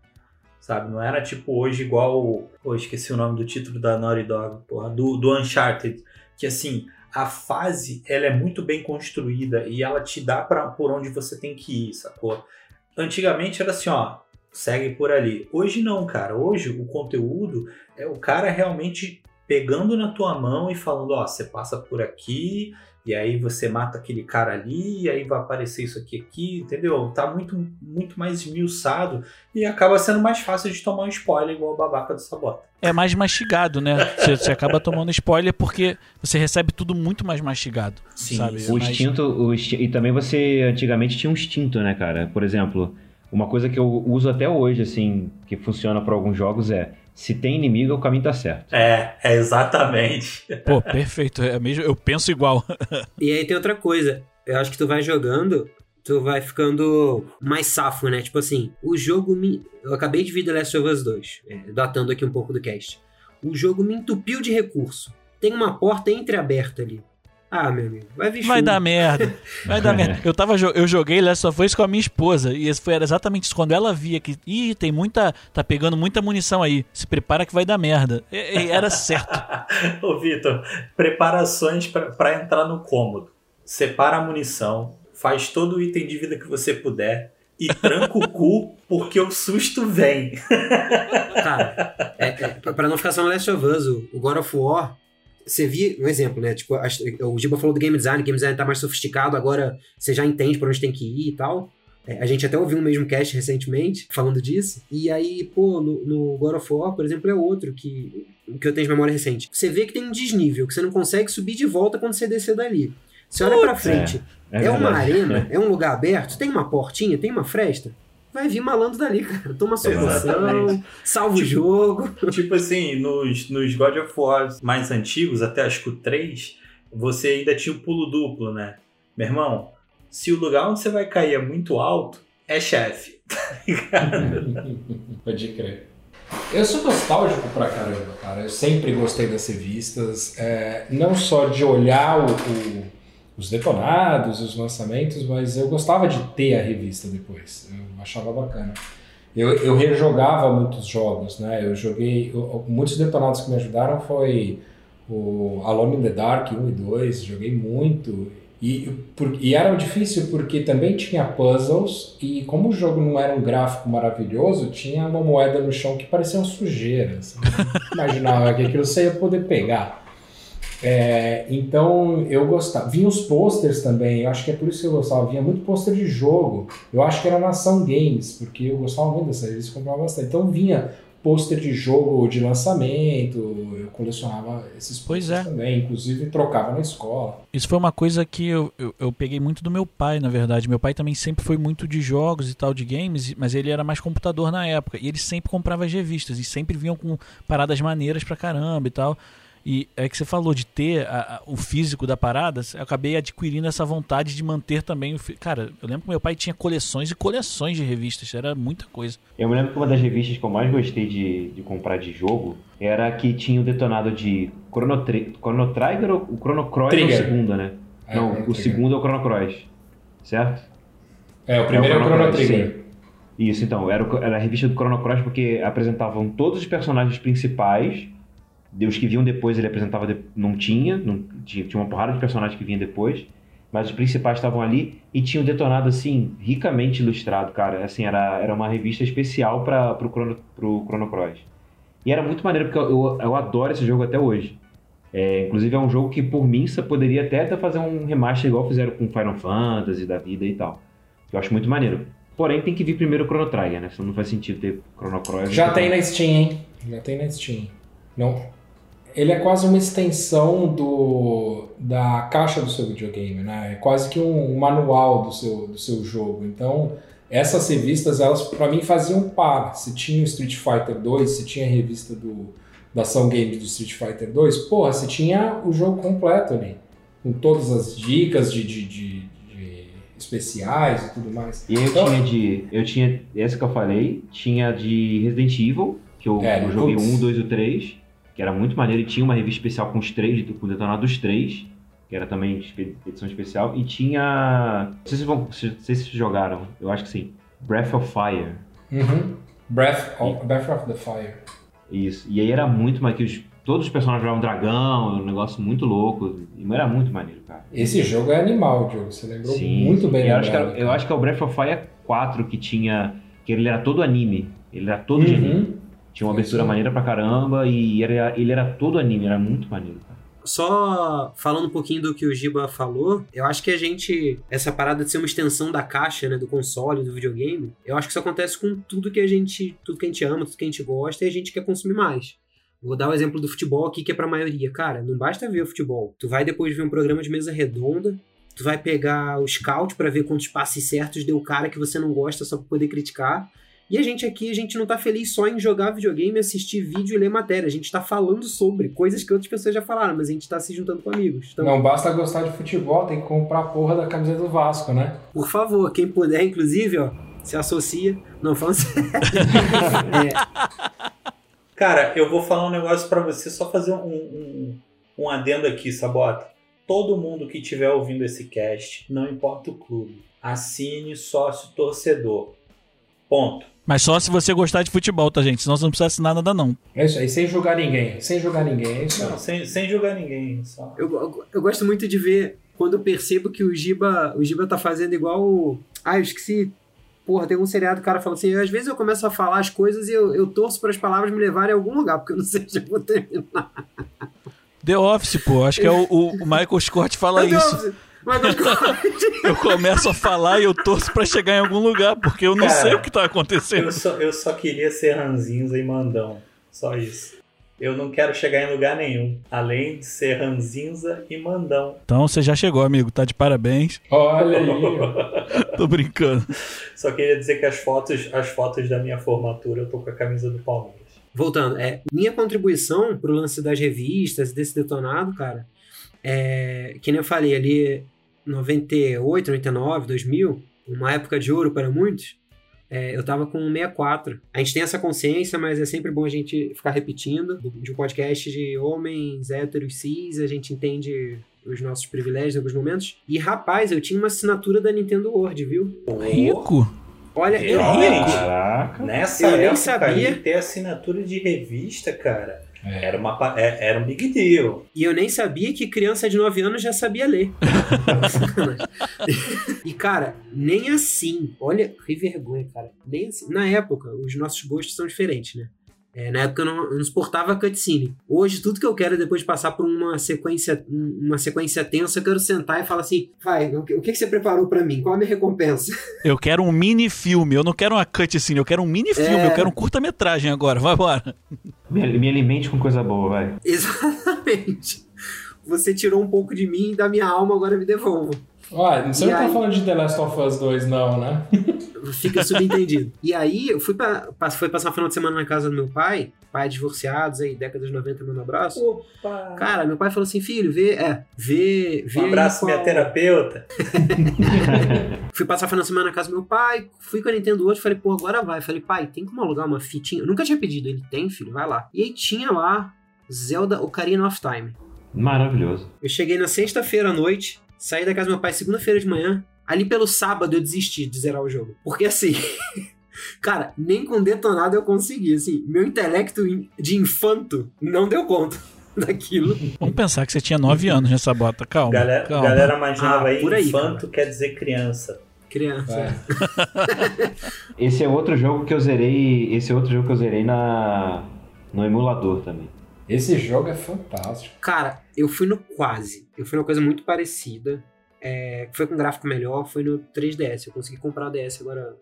Sabe? Não era tipo hoje igual. Pô, esqueci o nome do título da Naughty Dog, porra, do, do Uncharted. Que assim, a fase ela é muito bem construída e ela te dá para por onde você tem que ir, sacou? Antigamente era assim, ó, segue por ali. Hoje não, cara. Hoje o conteúdo é o cara realmente pegando na tua mão e falando, ó, você passa por aqui, e aí você mata aquele cara ali, e aí vai aparecer isso aqui aqui, entendeu? Tá muito, muito mais esmiuçado e acaba sendo mais fácil de tomar um spoiler igual o babaca do Sabota. É mais mastigado, né? Você, você acaba tomando spoiler porque você recebe tudo muito mais mastigado. Sim, sabe? o mais... instinto, o instinto. E também você antigamente tinha um instinto, né, cara? Por exemplo, uma coisa que eu uso até hoje, assim, que funciona para alguns jogos é se tem inimigo, o caminho tá certo. É, é exatamente. Pô, perfeito. É mesmo, eu penso igual. e aí tem outra coisa. Eu acho que tu vai jogando, tu vai ficando mais safo, né? Tipo assim, o jogo me. Eu acabei de ver The Last of Us 2, é, datando aqui um pouco do cast. O jogo me entupiu de recurso. Tem uma porta entreaberta ali. Ah, meu amigo, vai vir Vai dar merda. Vai dar merda. Eu, tava, eu joguei Last of Us com a minha esposa. E esse foi exatamente isso. Quando ela via que. Ih, tem muita. Tá pegando muita munição aí. Se prepara que vai dar merda. E, e era certo. Ô, Vitor, preparações para entrar no cômodo. Separa a munição. Faz todo o item de vida que você puder e tranca o cu porque o susto vem. Cara, é, é, pra não ficar só no Last of Us, o God of War, você via, um exemplo, né? Tipo, a, o Giba falou do game design, o game design tá mais sofisticado, agora você já entende por onde tem que ir e tal. É, a gente até ouviu um mesmo cast recentemente falando disso. E aí, pô, no, no God of War, por exemplo, é outro que, que eu tenho de memória recente. Você vê que tem um desnível, que você não consegue subir de volta quando você descer dali. Você olha pra frente, é, é, uma arena, é um lugar aberto, tem uma portinha, tem uma fresta. Vai vir malandro dali, cara. Toma solução, salva tipo, o jogo. Tipo assim, nos, nos God of War mais antigos, até acho que o 3, você ainda tinha o pulo duplo, né? Meu irmão, se o lugar onde você vai cair é muito alto, é chefe. Tá Pode crer. Eu sou nostálgico pra caramba, cara. Eu sempre gostei das revistas. É, não só de olhar o, o, os detonados, os lançamentos, mas eu gostava de ter a revista depois. Eu achava bacana. Eu, eu rejogava muitos jogos, né? Eu joguei. Eu, muitos detonados que me ajudaram foi o Alone in the Dark 1 e 2, joguei muito. E, por, e era difícil porque também tinha puzzles e como o jogo não era um gráfico maravilhoso, tinha uma moeda no chão que parecia uma sujeira. Você imaginava que aquilo você ia poder pegar. É, então eu gostava. Vinha os posters também, eu acho que é por isso que eu gostava. Vinha muito pôster de jogo. Eu acho que era Nação Games, porque eu gostava muito dessa revista, comprava bastante. Então vinha pôster de jogo de lançamento, eu colecionava esses pois é. também, inclusive trocava na escola. Isso foi uma coisa que eu, eu, eu, peguei muito do meu pai, na verdade. Meu pai também sempre foi muito de jogos e tal, de games, mas ele era mais computador na época. E ele sempre comprava as revistas e sempre vinham com paradas maneiras pra caramba e tal. E é que você falou de ter a, a, o físico da parada, eu acabei adquirindo essa vontade de manter também o. Cara, eu lembro que meu pai tinha coleções e coleções de revistas, era muita coisa. Eu me lembro que uma das revistas que eu mais gostei de, de comprar de jogo era que tinha o detonado de Chrono, Chrono Trigger ou o Chrono Cross é o segundo, né? É, Não, o, o segundo é o Chrono Cross, certo? É, o primeiro é o Chrono, é o Chrono Trigger. Sim. Isso, então, era, era a revista do Chrono Cross porque apresentavam todos os personagens principais os que vinham depois ele apresentava, de... não tinha, não tinha, uma porrada de personagens que vinha depois, mas os principais estavam ali e tinham detonado assim, ricamente ilustrado, cara. Assim, era, era uma revista especial para pro Chrono, pro Chrono Cross. E era muito maneiro, porque eu, eu adoro esse jogo até hoje. É, inclusive é um jogo que, por mim, você poderia até fazer um remaster igual fizeram com Final Fantasy da vida e tal. Eu acho muito maneiro. Porém, tem que vir primeiro o Chrono Trigger, né? Senão não faz sentido ter Chrono Cross. Já tem na Steam, hein? Já tem na Steam. Não, ele é quase uma extensão do, da caixa do seu videogame, né? É quase que um manual do seu, do seu jogo. Então, essas revistas, elas para mim faziam par. Se tinha o Street Fighter 2, se tinha a revista do, da Ação Games do Street Fighter 2, porra, você tinha o jogo completo ali. Com todas as dicas de, de, de, de especiais e tudo mais. E eu então, tinha de. Eu tinha. Essa que eu falei, tinha de Resident Evil, que eu, é, eu joguei um, dois e três que era muito maneiro, e tinha uma revista especial com os três, com o detonado dos três, que era também edição especial, e tinha. Não sei se vocês, se vocês jogaram, eu acho que sim. Breath of Fire. Uhum. Breath, of, Breath of the Fire. Isso. E aí era muito maneiro. Todos os personagens eram um dragão, um negócio muito louco. E era muito maneiro, cara. Esse jogo é animal, Diogo. Você lembrou sim, muito bem. Eu acho, que, eu acho que é o Breath of Fire 4 que tinha. Que ele era todo anime. Ele era todo uhum. de anime. Tinha uma abertura maneira pra caramba e era, ele era todo anime, era muito maneiro, cara. Só falando um pouquinho do que o Giba falou, eu acho que a gente, essa parada de ser uma extensão da caixa, né, do console, do videogame, eu acho que isso acontece com tudo que a gente, tudo que a gente ama, tudo que a gente gosta e a gente quer consumir mais. Vou dar o exemplo do futebol aqui, que é pra maioria. Cara, não basta ver o futebol. Tu vai depois ver um programa de mesa redonda, tu vai pegar o scout para ver quantos passes certos deu o cara que você não gosta só pra poder criticar. E a gente aqui, a gente não tá feliz só em jogar videogame, assistir vídeo e ler matéria. A gente tá falando sobre coisas que outras pessoas já falaram, mas a gente tá se juntando com amigos. Então, não basta gostar de futebol, tem que comprar a porra da camisa do Vasco, né? Por favor, quem puder, inclusive, ó, se associa. Não, falando sério. é. Cara, eu vou falar um negócio para você, só fazer um, um, um adendo aqui, Sabota. Todo mundo que estiver ouvindo esse cast, não importa o clube, assine sócio torcedor. Ponto. Mas só se você gostar de futebol, tá, gente? Senão você não precisa assinar nada, não. É isso aí, sem julgar ninguém. Sem julgar ninguém. É isso não, sem, sem julgar ninguém. Só. Eu, eu, eu, gosto muito de ver quando eu percebo que o Giba, o Giba tá fazendo igual. O... Ah, eu esqueci. Porra, tem um seriado que o cara fala assim: às vezes eu começo a falar as coisas e eu, eu torço para as palavras me levarem a algum lugar, porque eu não sei se eu vou terminar. The Office, pô. Acho que é o, o Michael Scott fala isso. Mas não Eu começo a falar e eu torço pra chegar em algum lugar, porque eu não Cara, sei o que tá acontecendo. Eu só, eu só queria ser ranzinza e mandão. Só isso. Eu não quero chegar em lugar nenhum. Além de ser ranzinza e mandão. Então você já chegou, amigo. Tá de parabéns. Olha aí, ó. Tô brincando. Só queria dizer que as fotos, as fotos da minha formatura eu tô com a camisa do Palmeiras. Voltando, é, minha contribuição pro lance das revistas, desse detonado, cara, é, que nem eu falei ali, 98, 99, 2000, uma época de ouro para muitos, é, eu tava com um 64. A gente tem essa consciência, mas é sempre bom a gente ficar repetindo. De um podcast de homens héteros cis, a gente entende os nossos privilégios em alguns momentos. E rapaz, eu tinha uma assinatura da Nintendo World, viu? Rico. Olha, eu Realmente. Caraca. Nessa Eu nem sabia. ter assinatura de revista, cara, É. era, uma, é- era um big deal. E eu nem sabia que criança de 9 anos já sabia ler. e, cara, nem assim. Olha, que vergonha, cara. Nem assim. Na época, os nossos gostos são diferentes, né? É, na época eu não, eu não suportava cutscene. Hoje, tudo que eu quero é depois de passar por uma sequência, um- uma sequência tensa, eu quero sentar e falar assim: vai, o que, o que você preparou pra mim? Qual a minha recompensa? Eu quero um mini filme. Eu não quero uma cutscene, eu quero um mini filme. É. Eu quero um curta-metragem agora. Vai embora. Me, me alimente com coisa boa, vai. Exatamente. Você tirou um pouco de mim e da minha alma, agora me devolva. Ó, você E não tá aí? falando de The Last of Us 2, não, né? Fica subentendido. e aí, eu fui, pra, fui passar um final de semana na casa do meu pai, pai divorciados aí, década de 90, manda abraço. Opa! Cara, meu pai falou assim, filho, vê, é, vê, vê um abraço, qual- minha terapeuta. Fui passar o final de semana na casa do meu pai, fui com a Nintendo hoje, falei, pô, agora vai. Falei, pai, tem como alugar uma fitinha? Eu nunca tinha pedido, ele tem, filho, vai lá. E aí tinha lá Zelda Ocarina of Time. Maravilhoso. Eu cheguei na sexta-feira à noite, saí da casa do meu pai segunda-feira de manhã. Ali pelo sábado eu desisti de zerar o jogo. Porque assim. Cara, nem com detonado eu consegui. Assim, meu intelecto in- de infanto não deu conta daquilo. Vamos pensar que você tinha 9 anos nessa bota. Calma. Galera, calma. galera mais Ah, nova aí, por aí, infanto quer dizer criança. Criança. É. Esse é outro jogo que eu zerei. Esse é outro jogo que eu zerei na no emulador também. Esse jogo é fantástico. Cara, eu fui no quase. Eu fui numa coisa muito parecida. É, foi com gráfico melhor, foi no 3DS. Eu consegui comprar o DS agora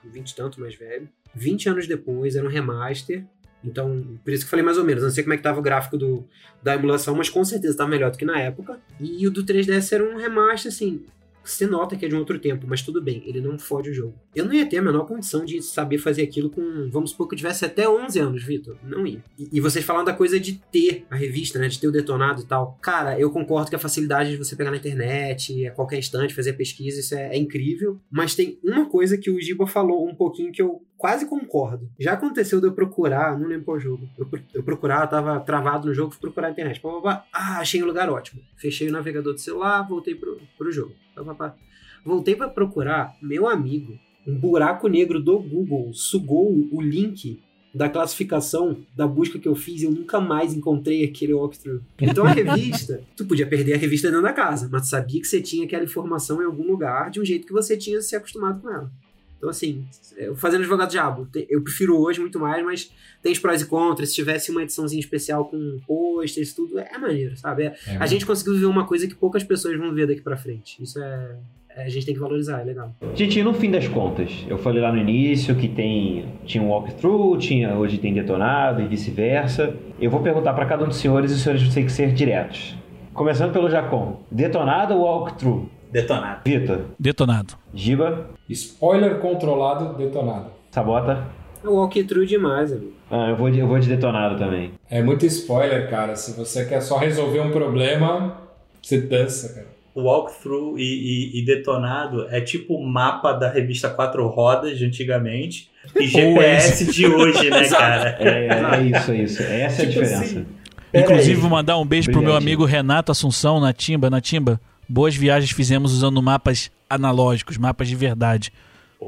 com 20 e tanto mais velho. 20 anos depois, era um remaster. Então, por isso que eu falei mais ou menos. Não sei como é que tava o gráfico do, da emulação, mas com certeza tava melhor do que na época. E o do 3DS era um remaster, assim. Você nota que é de um outro tempo, mas tudo bem, ele não fode o jogo. Eu não ia ter a menor condição de saber fazer aquilo com. Vamos supor que eu tivesse até 11 anos, Vitor. Não ia. E, e vocês falando da coisa de ter a revista, né? De ter o detonado e tal. Cara, eu concordo que a facilidade de você pegar na internet, a qualquer instante, fazer pesquisa, isso é, é incrível. Mas tem uma coisa que o Giba falou um pouquinho que eu quase concordo. Já aconteceu de eu procurar, não lembro qual jogo. Eu, eu procurar, tava travado no jogo, fui procurar na internet. Pá, pá, pá. Ah, achei um lugar ótimo. Fechei o navegador do celular, voltei pro, pro jogo. Pá. Voltei pra procurar, meu amigo, um buraco negro do Google sugou o link da classificação da busca que eu fiz e eu nunca mais encontrei aquele walkthrough. Então a revista, tu podia perder a revista dentro da casa, mas tu sabia que você tinha aquela informação em algum lugar de um jeito que você tinha se acostumado com ela. Então, assim, fazendo advogado diabo, eu prefiro hoje muito mais, mas tem os prós e contras. Se tivesse uma ediçãozinha especial com posters, tudo, é maneiro, sabe? É- É, a gente conseguiu viver uma coisa que poucas pessoas vão ver daqui pra frente. Isso é. é, A gente tem que valorizar, é legal. Gente, no fim das contas, eu falei lá no início que tem tinha um walkthrough, tinha hoje tem detonado e vice-versa. Eu vou perguntar para cada um dos senhores e os senhores têm que ser diretos. Começando pelo Jacon. Detonado ou walkthrough? Detonado. Vitor, Detonado. Giba, Spoiler controlado, detonado. Sabota. É walkthrough demais, amigo. Ah, eu vou de, eu vou de detonado também. É muito spoiler, cara. Se você quer só resolver um problema, você dança, cara. Walkthrough e, e- e detonado é tipo o mapa da revista Quatro Rodas de antigamente e GPS de hoje, né, cara? É, é isso, é isso. Essa é a Tipo diferença. assim, Inclusive, aí. vou mandar um beijo pro meu Brilhante. amigo Renato Assunção na Timba. Na Timba, boas viagens fizemos usando mapas analógicos, mapas de verdade.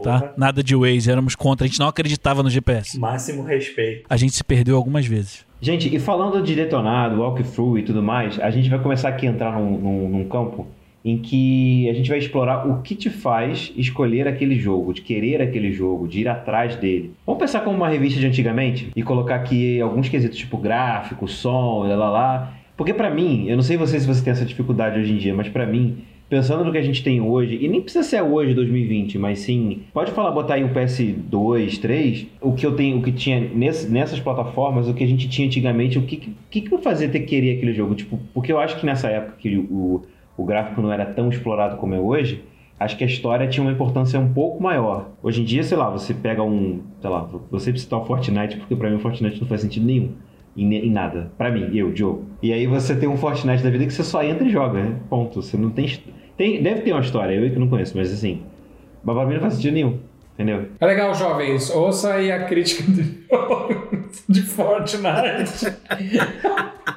Tá? Nada de Waze, éramos contra. A gente não acreditava no GPS. Máximo respeito. A gente se perdeu algumas vezes. Gente, e falando de detonado, walkthrough e tudo mais, a gente vai começar aqui a entrar num, num- num campo em que a gente vai explorar o que te faz escolher aquele jogo, de querer aquele jogo, de ir atrás dele. Vamos pensar como uma revista de antigamente e colocar aqui alguns quesitos tipo gráfico, som, lá lá lá. Porque pra mim, eu não sei você se você tem essa dificuldade hoje em dia, mas pra mim, pensando no que a gente tem hoje, e nem precisa ser hoje, 2020, mas sim, pode falar, botar aí um PS2, 3, o que eu tenho, o que tinha nessas plataformas, o que a gente tinha antigamente, o que que, que fazia ter que querer aquele jogo? Tipo, porque eu acho que nessa época que o, o gráfico não era tão explorado como é hoje, acho que a história tinha uma importância um pouco maior. Hoje em dia, sei lá, você pega um, sei lá, você precisa citar o Fortnite, porque para mim o Fortnite não faz sentido nenhum em, em nada. Para mim, eu, Joe. E aí você tem um Fortnite da vida que você só entra e joga, né? Ponto. Você não tem, tem. Deve ter uma história, eu que não conheço, mas assim. Mas pra mim não faz sentido nenhum. Entendeu? É legal, jovens. Ouça aí a crítica de, de Fortnite.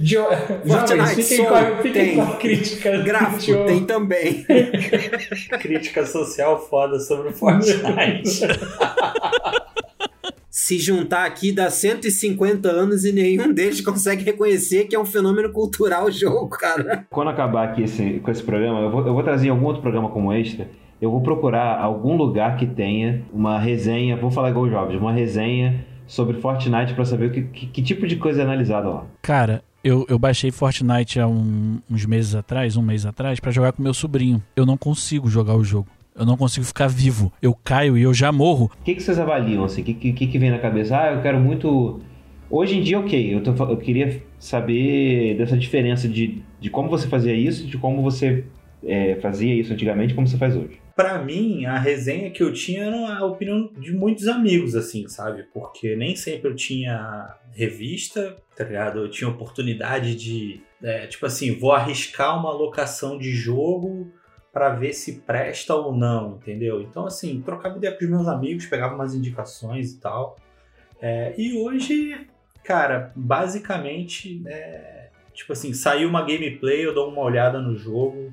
Jo... Jovens, fiquem, com a, fiquem tem. com a crítica. Gráfico tem também. Crítica social foda sobre o Fortnite. Se juntar aqui dá 150 anos e nenhum deles consegue reconhecer que é um fenômeno cultural o jogo, cara. Quando acabar aqui esse, com esse programa, eu vou, eu vou trazer em algum outro programa como extra. Eu vou procurar algum lugar que tenha uma resenha, vou falar igual os jovens, uma resenha sobre Fortnite pra saber o que, que, que tipo de coisa é analisada lá. Cara, eu, eu baixei Fortnite há um- uns meses atrás, um mês atrás, pra jogar com meu sobrinho. Eu não consigo jogar o jogo. Eu não consigo ficar vivo. Eu caio e eu já morro. O que, que vocês avaliam, assim? O que, que, que vem na cabeça? Ah, eu quero muito... Hoje em dia, ok, eu, tô eu queria saber dessa diferença de, de como você fazia isso, de como você é, fazia isso antigamente e como você faz hoje. Pra mim, a resenha que eu tinha era a opinião de muitos amigos, assim, sabe? Porque nem sempre eu tinha revista, tá ligado? Eu tinha oportunidade de, é, tipo assim, vou arriscar uma locação de jogo pra ver se presta ou não, entendeu? Então, assim, trocava ideia com os meus amigos, pegava umas indicações e tal. É, e hoje, cara, basicamente, é, tipo assim, saiu uma gameplay, eu dou uma olhada no jogo,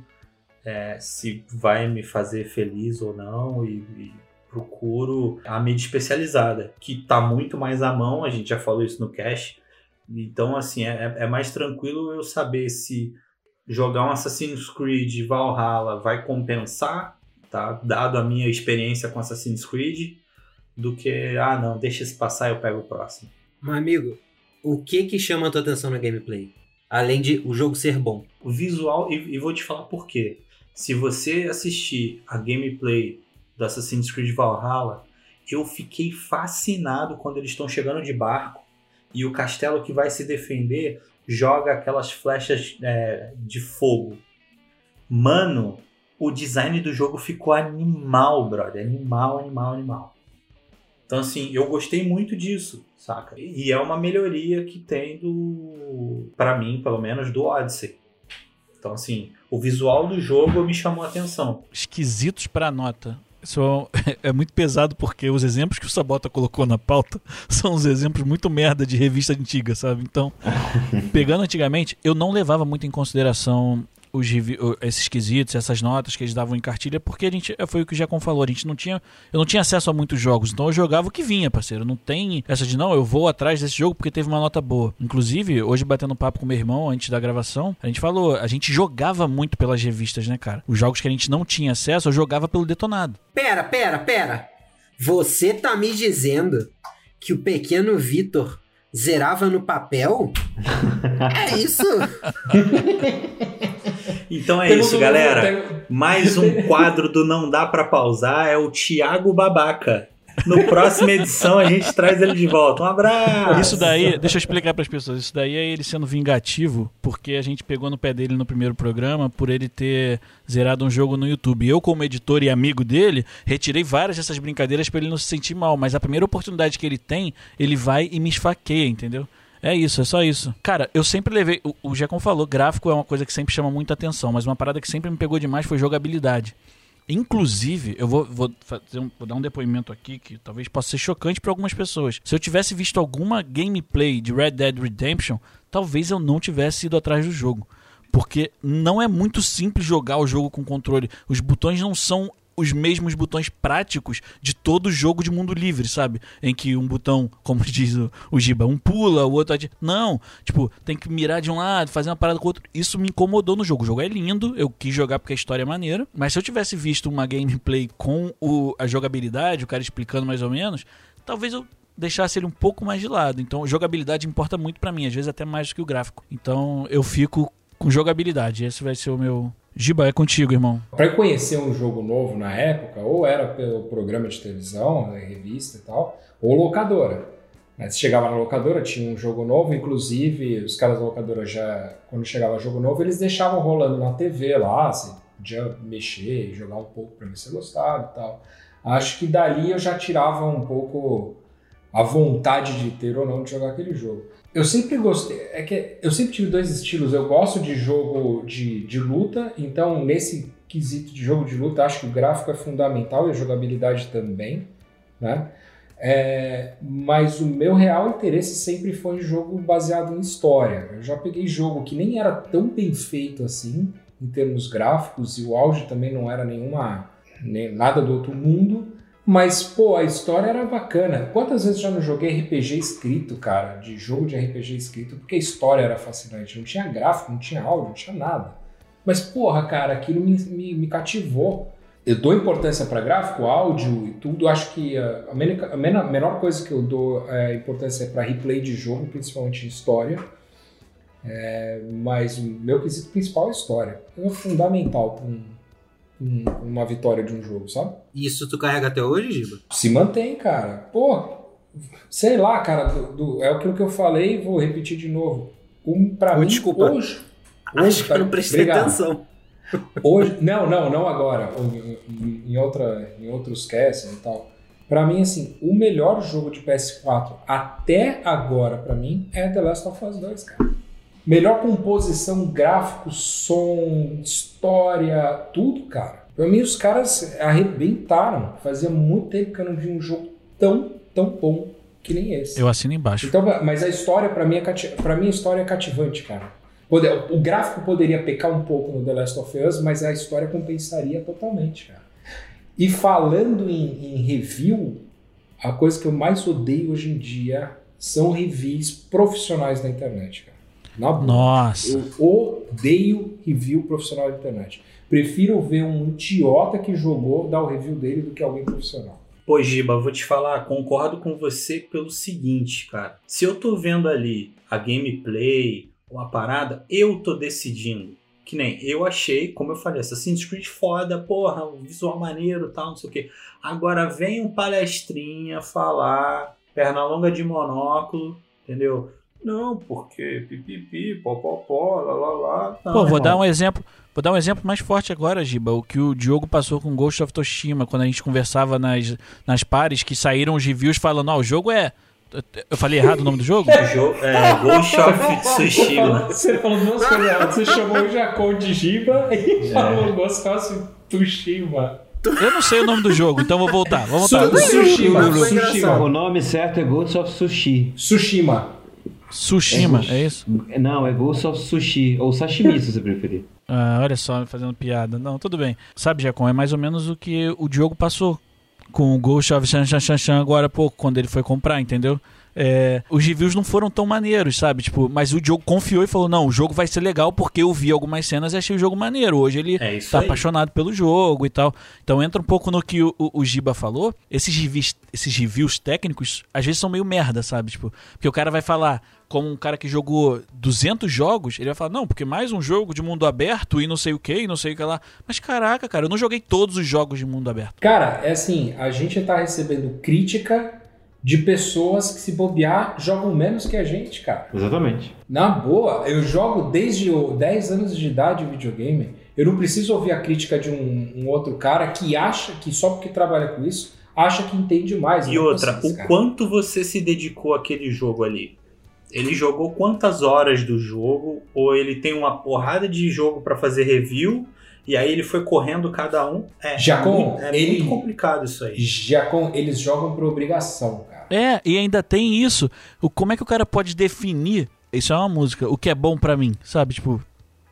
é, se vai me fazer feliz ou não e, e procuro a mídia especializada, que tá muito mais à mão, a gente já falou isso no cast. Então, assim, é, é mais tranquilo eu saber se jogar um Assassin's Creed Valhalla vai compensar, tá? Dado a minha experiência com Assassin's Creed, do que, ah, não, deixa esse passar e eu pego o próximo. Mas, amigo, o que que chama a tua atenção na gameplay? Além de o jogo ser bom. o visual, e, e vou te falar por quê. Se você assistir a gameplay do Assassin's Creed Valhalla, eu fiquei fascinado quando eles estão chegando de barco e o castelo que vai se defender joga aquelas flechas é, de fogo. Mano, o design do jogo ficou animal, brother. Animal, animal, animal. Então, assim, eu gostei muito disso, saca? E é uma melhoria que tem do. Pra mim, pelo menos, do Odyssey. Então, assim, o visual do jogo me chamou a atenção. Esquisitos pra nota. Isso é muito pesado porque os exemplos que o Sabota colocou na pauta são os exemplos muito merda de revista antiga, sabe? Então, pegando antigamente, eu não levava muito em consideração os esses quesitos, essas notas que eles davam em cartilha, porque a gente, foi o que o Jacon falou, a gente não tinha, eu não tinha acesso a muitos jogos, então eu jogava o que vinha, parceiro. Não tem essa de não, eu vou atrás desse jogo porque teve uma nota boa. Inclusive, hoje batendo papo com meu irmão antes da gravação, a gente falou, a gente jogava muito pelas revistas, né, cara? Os jogos que a gente não tinha acesso, eu jogava pelo detonado. Pera, pera, pera. Você tá me dizendo que o pequeno Vitor zerava no papel? é isso? Então é Temos isso, um- galera. tem- Mais um quadro do Não Dá Pra Pausar é o Thiago Babaca. No próxima edição a gente traz ele de volta. Um abraço! Isso daí, deixa eu explicar para as pessoas. Isso daí é ele sendo vingativo, porque a gente pegou no pé dele no primeiro programa por ele ter zerado um jogo no YouTube. Eu, como editor e amigo dele, retirei várias dessas brincadeiras para ele não se sentir mal. Mas a primeira oportunidade que ele tem, ele vai e me esfaqueia, entendeu? É isso, é só isso. Cara, eu sempre levei. O, o Jacon falou, gráfico é uma coisa que sempre chama muita atenção, mas uma parada que sempre me pegou demais foi jogabilidade. Inclusive, eu vou, vou um- vou dar um depoimento aqui que talvez possa ser chocante para algumas pessoas. Se eu tivesse visto alguma gameplay de Red Dead Redemption, talvez eu não tivesse ido atrás do jogo. Porque não é muito simples jogar o jogo com controle. Os botões não são os mesmos botões práticos de todo jogo de mundo livre, sabe? Em que um botão, como diz o, o Giba, um pula, o outro. ati- Não, tipo, tem que mirar de um lado, fazer uma parada com o outro. Isso me incomodou no jogo. O jogo é lindo, eu quis jogar porque a história é maneira. Mas se eu tivesse visto uma gameplay com o, a jogabilidade, o cara explicando mais ou menos, talvez eu deixasse ele um pouco mais de lado. Então, jogabilidade importa muito pra mim, às vezes até mais do que o gráfico. Então, eu fico com jogabilidade. Esse vai ser o meu. Giba, é contigo, irmão. Para conhecer um jogo novo na época, ou era pelo programa de televisão, né, revista e tal, ou locadora. Né, Você chegava na locadora, tinha um jogo novo, inclusive os caras da locadora já, quando chegava jogo novo, eles deixavam rolando na TV lá, você podia mexer jogar um pouco para ver se gostava e tal. Acho que dali eu já tirava um pouco a vontade de ter ou não de jogar aquele jogo. Eu sempre gostei, é que eu sempre tive dois estilos. Eu gosto de jogo de, de luta, então nesse quesito de jogo de luta, acho que o gráfico é fundamental e a jogabilidade também, né? É, mas o meu real interesse sempre foi em jogo baseado em história. Eu já peguei jogo que nem era tão bem feito assim, em termos gráficos, e o auge também não era nenhuma nem, nada do outro mundo, mas pô, a história era bacana. Quantas vezes já não joguei RPG escrito, cara, de jogo de RPG escrito, porque a história era fascinante. Não tinha gráfico, não tinha áudio, não tinha nada. Mas porra, cara, aquilo me, me, me cativou eu dou importância para gráfico, áudio e tudo. Acho que a, a, men a, men a menor coisa que eu dou é, importância é para replay de jogo, principalmente em história. É, mas o meu quesito principal é história. É fundamental para um, um, uma vitória de um jogo, sabe? Isso tu carrega até hoje, Giba? Se mantém, cara. Pô, sei lá, cara. Do, do, é aquilo que eu falei vou repetir de novo. Um, para mim, desculpa. hoje. Acho que eu não prestei Obrigado. atenção. Hoje, não, não, não agora. Em, em, outra, em outros casts e tal. Pra mim, assim, o melhor jogo de PS4 até agora, pra mim, é The Last of Us 2, cara. Melhor composição, gráfico, som, história, tudo, cara. Pra mim, os caras arrebentaram. Fazia muito tempo que eu não vi um jogo tão, tão bom que nem esse. Eu assino embaixo. Então, mas a história, pra mim, é cati... pra mim, a história é cativante, cara. O gráfico poderia pecar um pouco no The Last of Us, mas a história compensaria totalmente, cara. E falando em, em, review, a coisa que eu mais odeio hoje em dia são reviews profissionais na internet, cara. Na boa. Nossa. Eu odeio review profissional na internet. Prefiro ver um idiota que jogou dar o review dele do que alguém profissional. Pô, Giba, vou te falar, concordo com você pelo seguinte, cara. Se eu tô vendo ali a gameplay, uma parada, eu tô decidindo. Que nem eu achei, como eu falei, Assassin's Creed foda, porra, um visual maneiro tal, não sei o quê. Agora vem um palestrinha falar, perna longa de monóculo, entendeu? Não, porque pipipi, popopó, lá lá lá. Não, Pô, vou irmão. dar um exemplo. Vou dar um exemplo mais forte agora, Giba. O que o Diogo passou com Ghost of Toshima, quando a gente conversava nas, nas pares, que saíram os reviews falando, ó, o jogo é. Eu falei errado o nome do jogo? O jogo é Ghost of Tsushima. Você falou duas coisas erradas. Você chamou o Jacon de Giba e falou Ghost of Tsushima. Eu não sei o nome do jogo, então vou voltar. Vamos voltar. Engraçado. Tsushima. O nome certo é Ghost of Sushi. Tsushima. Tsushima, é isso? Não, é Ghost of Sushi. Ou sashimi, se você preferir. Ah, olha só, fazendo piada. Não, tudo bem. Sabe, Jacon, é mais ou menos o que o Diogo passou com o Ghost of Shan Shan Shan Shan agora há pouco, quando ele foi comprar, entendeu? É, os reviews não foram tão maneiros, sabe? Tipo, mas o Diogo confiou e falou: não, o jogo vai ser legal porque eu vi algumas cenas e achei o jogo maneiro. Hoje ele É tá aí. apaixonado pelo jogo e tal. Então entra um pouco no que o, o, o Giba falou. Esses reviews, esses reviews técnicos, às vezes são meio merda, sabe? Tipo, porque o cara vai falar, como um cara que jogou 200 jogos, ele vai falar, não, porque mais um jogo de mundo aberto e não sei o que, e não sei o que lá. Mas caraca, cara, eu não joguei todos os jogos de mundo aberto. Cara, é assim, a gente tá recebendo crítica de pessoas que se bobear jogam menos que a gente, cara. Exatamente. Na boa, eu jogo desde os 10 anos de idade videogame. Eu não preciso ouvir a crítica de um, um outro cara que acha que só porque trabalha com isso, acha que entende mais. E não outra, o cara. quanto você se dedicou àquele jogo ali? Ele jogou quantas horas do jogo? Ou ele tem uma porrada de jogo pra fazer review? E aí ele foi correndo cada um? É, Jacon, muito, é ele- muito complicado isso aí. Já com, eles jogam por obrigação, cara. É, e ainda tem isso. O, como é que o cara pode definir? Isso é uma música, o que é bom pra mim, sabe? Tipo,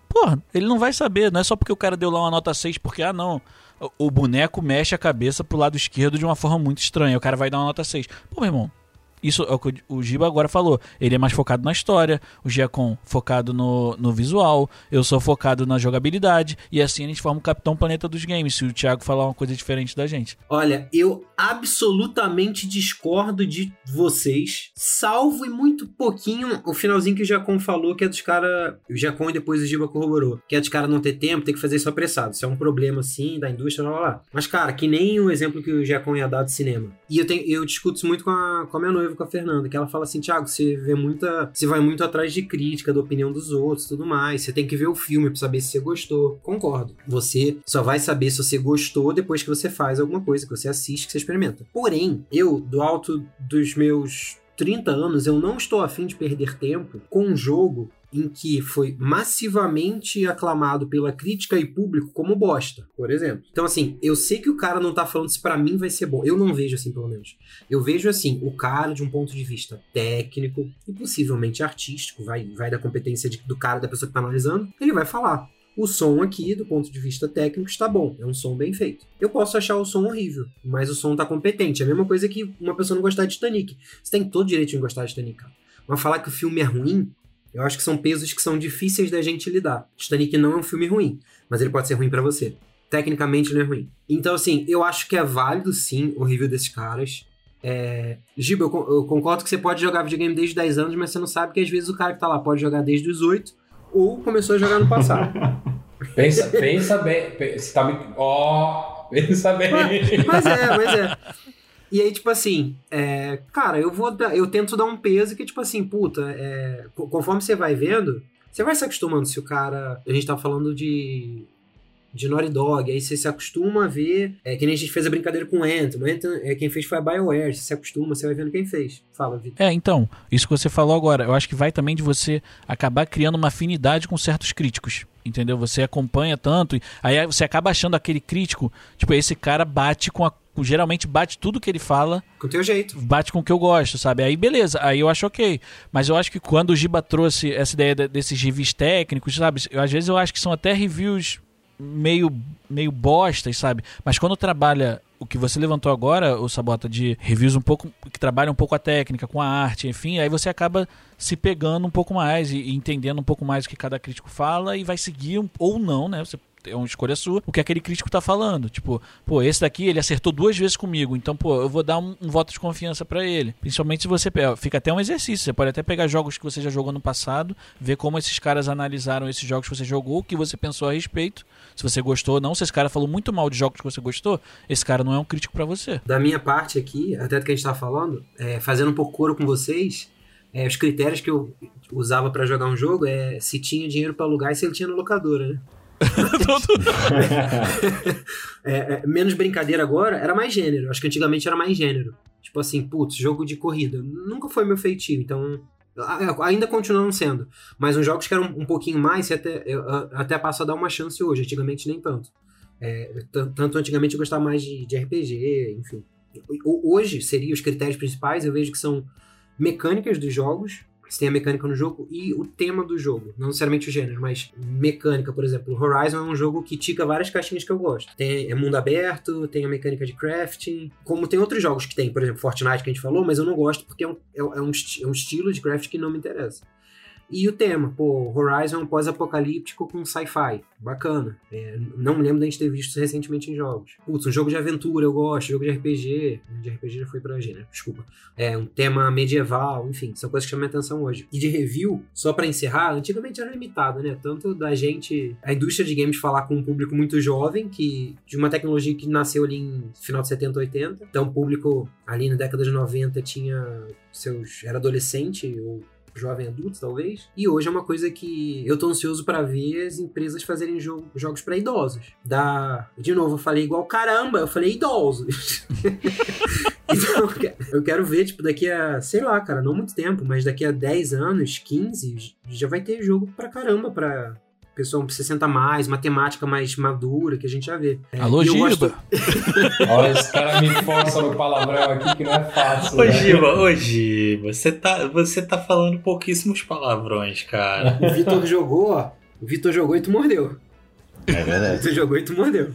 porra, ele não vai saber. Não é só porque o cara deu lá uma nota 6, porque, ah, não. O, o boneco mexe a cabeça pro lado esquerdo de uma forma muito estranha. O cara vai dar uma nota 6. Pô, meu irmão, Isso é o que o Giba agora falou. Ele é mais focado na história, o Giacom focado no, no visual, eu sou focado na jogabilidade, e assim a gente forma o Capitão Planeta dos Games, se o Thiago falar uma coisa diferente da gente. Olha, eu absolutamente discordo de vocês, salvo e muito pouquinho o finalzinho que o Jacon falou, que é dos caras. O Jacon e depois o Giba corroborou. Que é dos caras não ter tempo, ter que fazer isso apressado. Isso é um problema, sim, da indústria, lá, lá. Mas, cara, que nem o exemplo que o Jacon ia dar de cinema. E eu, tenho, eu discuto isso muito com a, com a minha noiva, com a Fernanda, que ela fala assim: Thiago, você vê muita. Você vai muito atrás de crítica, da opinião dos outros tudo mais. Você tem que ver o filme pra saber se você gostou. Concordo. Você só vai saber se você gostou depois que você faz alguma coisa, que você assiste, que você experimenta. Porém, eu, do alto dos meus 30 anos, eu não estou afim de perder tempo com um jogo em que foi massivamente aclamado pela crítica e público como bosta, por exemplo. Então, assim, eu sei que o cara não tá falando se para mim vai ser bom. Eu não vejo assim, pelo menos. Eu vejo assim, o cara de um ponto de vista técnico e possivelmente artístico, vai, vai da competência de, do cara, da pessoa que tá analisando, ele vai falar. O som aqui, do ponto de vista técnico, está bom. É um som bem feito. Eu posso achar o som horrível, mas o som tá competente. É a mesma coisa que uma pessoa não gostar de Titanic. Você tem todo direito de não gostar de Titanic. Mas falar que o filme é ruim, eu acho que são pesos que são difíceis da gente lidar. Titanic não é um filme ruim, mas ele pode ser ruim para você. Tecnicamente ele é ruim. Então, assim, eu acho que é válido sim o review desses caras. É... Giba, eu, eu concordo que você pode jogar videogame desde 10 anos, mas você não sabe que às vezes o cara que tá lá pode jogar desde os 8 ou começou a jogar no passado. Pensa, pensa bem. Você tá me. Ó, pensa bem. Mas é, mas é. E aí, tipo assim, é, cara, eu vou dar, eu tento dar um peso que, tipo assim, puta, é, conforme você vai vendo, você vai se acostumando. Se o cara. A gente tá falando de. De Naughty Dog, aí você se acostuma a ver. É que nem a gente fez a brincadeira com o Anthem. Anthem, é, quem fez foi a BioWare. Você se acostuma, você vai vendo quem fez. Fala, Vitor. É, então, isso que você falou agora, eu acho que vai também de você acabar criando uma afinidade com certos críticos entendeu? Você acompanha tanto, aí você acaba achando aquele crítico, tipo, esse cara bate com a geralmente bate tudo que ele fala. Com o teu jeito. Bate com o que eu gosto, sabe? Aí beleza, aí eu acho ok. Mas eu acho que quando o Giba trouxe essa ideia desses reviews técnicos, sabe? Eu, às vezes eu acho que são até reviews meio, meio bostas, sabe? Mas quando trabalha o que você levantou agora, o Sabota, de reviews um pouco que trabalham um pouco a técnica, com a arte, enfim, aí você acaba se pegando um pouco mais e, e entendendo um pouco mais o que cada crítico fala e vai seguir um, ou não, né? Você é uma escolha sua, o que aquele crítico tá falando. Tipo, pô, esse daqui ele acertou duas vezes comigo, então, pô, eu vou dar um, um voto de confiança para ele. Principalmente se você fica até um exercício. Você pode até pegar jogos que você já jogou no passado, ver como esses caras analisaram esses jogos que você jogou, o que você pensou a respeito, se você gostou ou não. Se esse cara falou muito mal de jogos que você gostou, esse cara não é um crítico para você. Da minha parte aqui, até do que a gente tá falando, é, fazendo um pouco coro com vocês, é, os critérios que eu usava para jogar um jogo é se tinha dinheiro para alugar e se ele tinha no locadora, né? É, é, menos brincadeira agora, era mais gênero. Acho que antigamente era mais gênero. Tipo assim, putz, jogo de corrida. Nunca foi meu feitio, então. Ainda continuam sendo. Mas uns jogos que eram um pouquinho mais, até, eu, até passo a dar uma chance hoje. Antigamente nem tanto. É, tanto antigamente eu gostava mais de, de RPG, enfim. Hoje seria os critérios principais, eu vejo que são mecânicas dos jogos, você tem a mecânica no jogo e o tema do jogo. Não necessariamente o gênero, mas mecânica, por exemplo. Horizon é um jogo que tica várias caixinhas que eu gosto. Tem é mundo aberto, tem a mecânica de crafting. Como tem outros jogos que tem, por exemplo, Fortnite que a gente falou, mas eu não gosto porque é um, é, é um, é um estilo de craft que não me interessa. E o tema, pô, Horizon pós-apocalíptico com sci-fi. Bacana. É, não me lembro de a gente ter visto recentemente em jogos. Putz, um jogo de aventura eu gosto, jogo de RPG. De RPG já foi pra G, né? Desculpa. É, um tema medieval, enfim, são coisas que chamam a atenção hoje. E de review, só para encerrar, antigamente era limitado, né? Tanto da gente, a indústria de games falar com um público muito jovem, que de uma tecnologia que nasceu ali em final de 70, 80. Então, o público ali na década de 90 tinha seus. era adolescente ou jovem adulto, talvez. E hoje é uma coisa que eu tô ansioso para ver as empresas fazerem jogo, jogos para idosos. Da, de novo, eu falei igual caramba, eu falei idosos. então, eu quero ver, tipo, daqui a, sei lá, cara, não muito tempo, mas daqui a 10 anos, 15, já vai ter jogo pra caramba pra, pessoal 60 mais, matemática mais madura, que a gente já vê. É, Alô, Giba! Gosto... Olha, esse cara me força no palavrão aqui que não é fácil. Ô, né? Giba, ô, Giba, você tá, você tá falando pouquíssimos palavrões, cara. O Vitor jogou, ó. O Vitor jogou e tu mordeu. É verdade. Tu jogou e tu mordeu.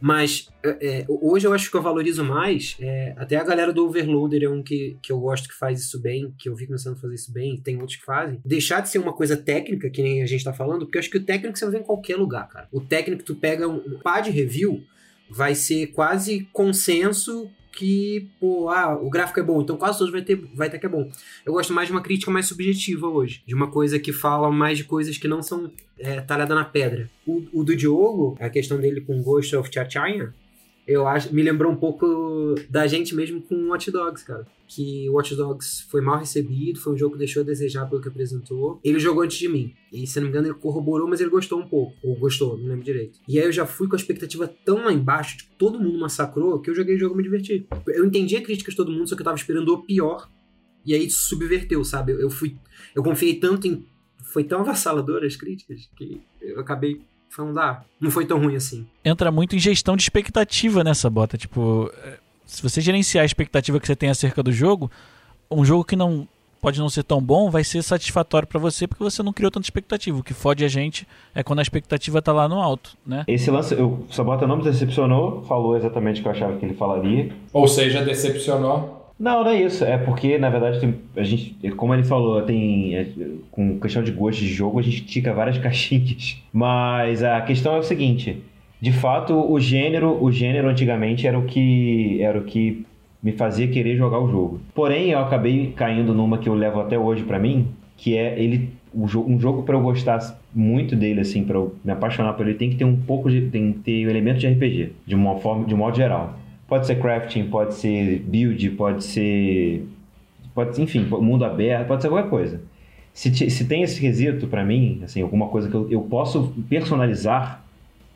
Mas é, é, hoje eu acho que eu valorizo mais. É, até a galera do Overloader é um que, que eu gosto que faz isso bem, que eu vi começando a fazer isso bem, tem outros que fazem. Deixar de ser uma coisa técnica, que nem a gente tá falando, porque eu acho que o técnico você ver em qualquer lugar, cara. O técnico, tu pega um, um pá de review, vai ser quase consenso que, pô, ah, o gráfico é bom, então quase todos vai ter, vai ter que é bom. Eu gosto mais de uma crítica mais subjetiva hoje, de uma coisa que fala mais de coisas que não são é, talhada na pedra. O, o, do Diogo, a questão dele com Ghost of Tchatchaya, eu acho, me lembrou um pouco da gente mesmo com Watch Dogs, cara. Que Watch Dogs foi mal recebido, foi um jogo que deixou a desejar pelo que apresentou. Ele jogou antes de mim. E se não me engano, ele corroborou, mas ele gostou um pouco. Ou gostou, não lembro direito. E aí eu já fui com a expectativa tão lá embaixo, tipo, todo mundo massacrou, que eu joguei o jogo e me diverti. Eu entendi a crítica de todo mundo, só que eu tava esperando o pior. E aí subverteu, sabe? Eu fui. Eu confiei tanto em. Foi tão avassalador as críticas que eu acabei falando, ah, não foi tão ruim assim. Entra muito em gestão de expectativa nessa bota. Tipo, é, se você gerenciar a expectativa que você tem acerca do jogo, um jogo que não pode não ser tão bom vai ser satisfatório para você porque você não criou tanta expectativa. O que fode a gente é quando a expectativa tá lá no alto, né? Esse lance, o Sabota não me decepcionou, falou exatamente o que eu achava que ele falaria. Ou seja, decepcionou. Não, não é isso. É porque, na verdade, tem, a gente, como ele falou, tem. É, com questão de gosto de jogo, a gente tica várias caixinhas. Mas a questão é o seguinte: de fato, o gênero, o gênero antigamente era o que. Era o que me fazia querer jogar o jogo. Porém, eu acabei caindo numa que eu levo até hoje para mim, que é ele um jogo, um jogo para eu gostar muito dele assim, para eu me apaixonar por ele, tem que ter um pouco de tem que ter um elemento de RPG, de uma forma, de um modo geral. Pode ser crafting, pode ser build, pode ser. Pode, enfim, mundo aberto, pode ser qualquer coisa. Se, se tem esse quesito para mim, assim, alguma coisa que eu, eu posso personalizar,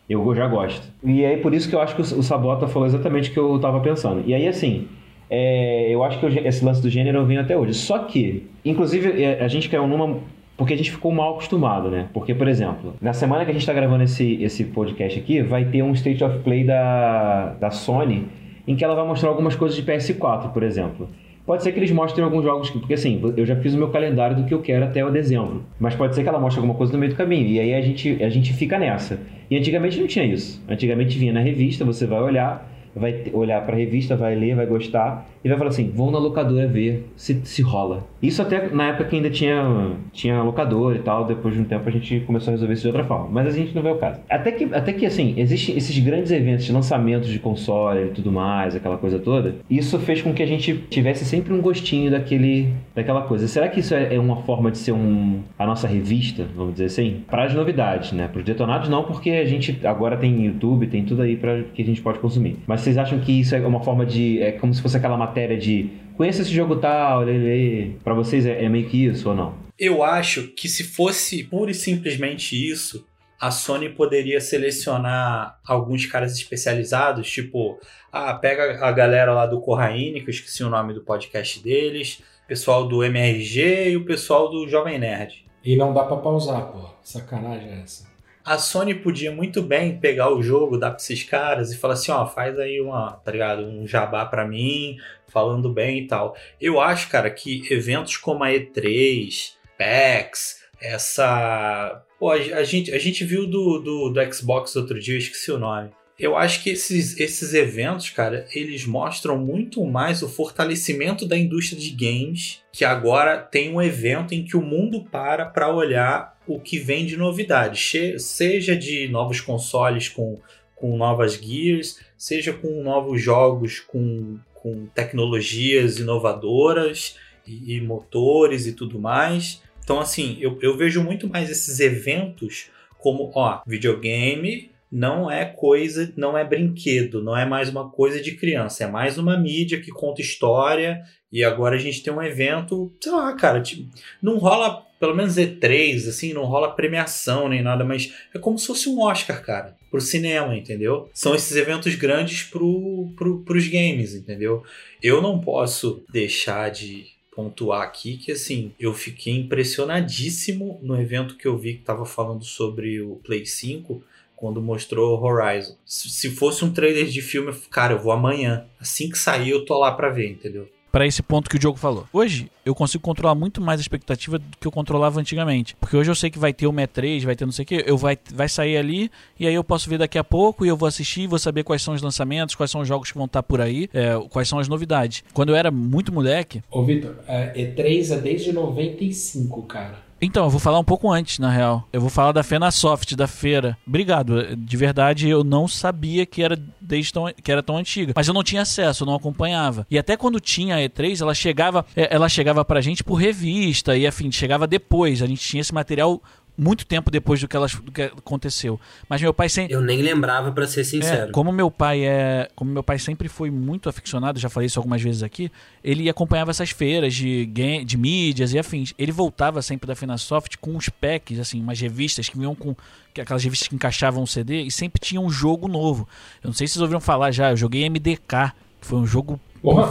eu já gosto. E é por isso que eu acho que o, o Sabota falou exatamente o que eu tava pensando. E aí, assim, é, eu acho que esse lance do gênero venho até hoje. Só que, inclusive, é, a gente caiu numa porque a gente ficou mal acostumado, né? Porque, por exemplo, na semana que a gente está gravando esse, esse podcast aqui, vai ter um State of Play da, da Sony em que ela vai mostrar algumas coisas de PS4, por exemplo. Pode ser que eles mostrem alguns jogos, porque assim, eu já fiz o meu calendário do que eu quero até o dezembro. Mas pode ser que ela mostre alguma coisa no meio do caminho. E aí a gente, a gente fica nessa. E antigamente não tinha isso. Antigamente vinha na revista, você vai olhar, vai olhar para a revista, vai ler, vai gostar e vai falar assim: vou na locadora ver se, se rola. Isso até na época que ainda tinha, tinha locadora e tal, depois de um tempo a gente começou a resolver isso de outra forma. Mas a gente não vê o caso. Até que, até que assim, existem esses grandes eventos de lançamentos de console e tudo mais, aquela coisa toda. Isso fez com que a gente tivesse sempre um gostinho daquele, daquela coisa. Será que isso é, é uma forma de ser um, a nossa revista, vamos dizer assim? Para as novidades, né? Para os detonados, não, porque a gente agora tem YouTube, tem tudo aí para que a gente pode consumir. Mas vocês acham que isso é uma forma de. É como se fosse aquela matéria de conheça esse jogo tal, lele. Pra vocês é, é meio que isso ou não? Eu acho que se fosse pura e simplesmente isso, a Sony poderia selecionar alguns caras especializados, tipo, ah, pega a galera lá do Corraine, que eu esqueci o nome do podcast deles, pessoal do MRG e o pessoal do Jovem Nerd. E não dá pra pausar, pô. Sacanagem é essa. A Sony podia muito bem pegar o jogo, dar pra esses caras e falar assim, ó, faz aí uma, tá ligado? Um jabá pra mim, falando bem e tal. Eu acho, cara, que eventos como a E3, PAX, essa. Pô, a, gente, a gente viu do, do, do Xbox outro dia, esqueci o nome. Eu acho que esses, esses eventos, cara, eles mostram muito mais o fortalecimento da indústria de games, que agora tem um evento em que o mundo para para olhar o que vem de novidade, seja de novos consoles com, com novas gears, seja com novos jogos com com tecnologias inovadoras e, e motores e tudo mais. Então, assim, eu, eu vejo muito mais esses eventos como, ó, videogame não é coisa, não é brinquedo, não é mais uma coisa de criança, é mais uma mídia que conta história. E agora a gente tem um evento, sei lá, cara, tipo, não rola, pelo menos E3, assim, não rola premiação nem nada, mas é como se fosse um Oscar, cara, pro cinema, entendeu? São esses eventos grandes pro, pro, pros games, entendeu? Eu não posso deixar de pontuar aqui que assim, eu fiquei impressionadíssimo no evento que eu vi que tava falando sobre o Play 5 quando mostrou Horizon. Se fosse um trailer de filme, cara, eu vou amanhã. Assim que sair, eu tô lá pra ver, entendeu? Para esse ponto que o Diogo falou. Hoje, eu consigo controlar muito mais a expectativa do que eu controlava antigamente. Porque hoje eu sei que vai ter o E3, vai ter não sei o que, eu vai, vai sair ali e aí eu posso ver daqui a pouco e eu vou assistir, vou saber quais são os lançamentos, quais são os jogos que vão estar por aí, é, quais são as novidades. Quando eu era muito moleque. Ô, Vitor, é, E3 é desde 95, cara. Então, eu vou falar um pouco antes, na real. Eu vou falar da Fenasoft, da feira. Obrigado. De verdade, eu não sabia que era desde tão, que era tão antiga. Mas eu não tinha acesso, eu não acompanhava. E até quando tinha a E3, ela chegava, é, ela chegava pra gente por revista e afim, chegava depois. A gente tinha esse material muito tempo depois do que, ela, do que aconteceu. Mas meu pai sempre. Eu nem lembrava, para ser sincero. É, como meu pai é. Como meu pai sempre foi muito aficionado, já falei isso algumas vezes aqui, ele acompanhava essas feiras de, game, de mídias e afins. Ele voltava sempre da Finasoft com uns packs, assim, umas revistas que vinham com. Aquelas revistas que encaixavam o CD e sempre tinha um jogo novo. Eu não sei se vocês ouviram falar já, eu joguei MDK, que foi um jogo Porra.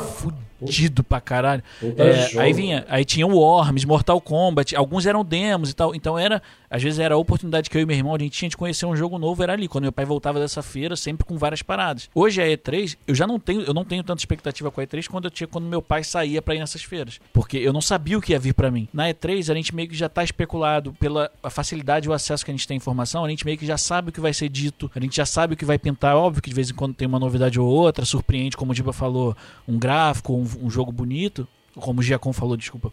fudido pra caralho. É, aí vinha, aí tinha o Worms, Mortal Kombat, alguns eram demos e tal. Então era, às vezes era a oportunidade que eu e meu irmão a gente tinha de conhecer um jogo novo, era ali, quando meu pai voltava dessa feira, sempre com várias paradas. Hoje a E3, eu já não tenho, eu não tenho tanta expectativa com a E3 quando eu tinha quando meu pai saía para ir nessas feiras, porque eu não sabia o que ia vir para mim. Na E3 a gente meio que já tá especulado pela facilidade e o acesso que a gente tem à informação, a gente meio que já sabe o que vai ser dito, a gente já sabe o que vai pintar, óbvio que de vez em quando tem uma novidade ou outra, surpreende, como o Diba falou, um gráfico, um, um jogo bonito, como o Giacom falou, desculpa,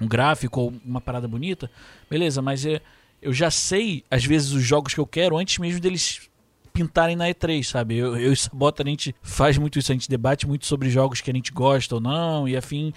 um gráfico ou uma parada bonita, beleza, mas é, eu já sei, às vezes, os jogos que eu quero antes mesmo deles pintarem na E3, sabe? Eu, eu e Sabota, a gente faz muito isso, a gente debate muito sobre jogos que a gente gosta ou não, e afim.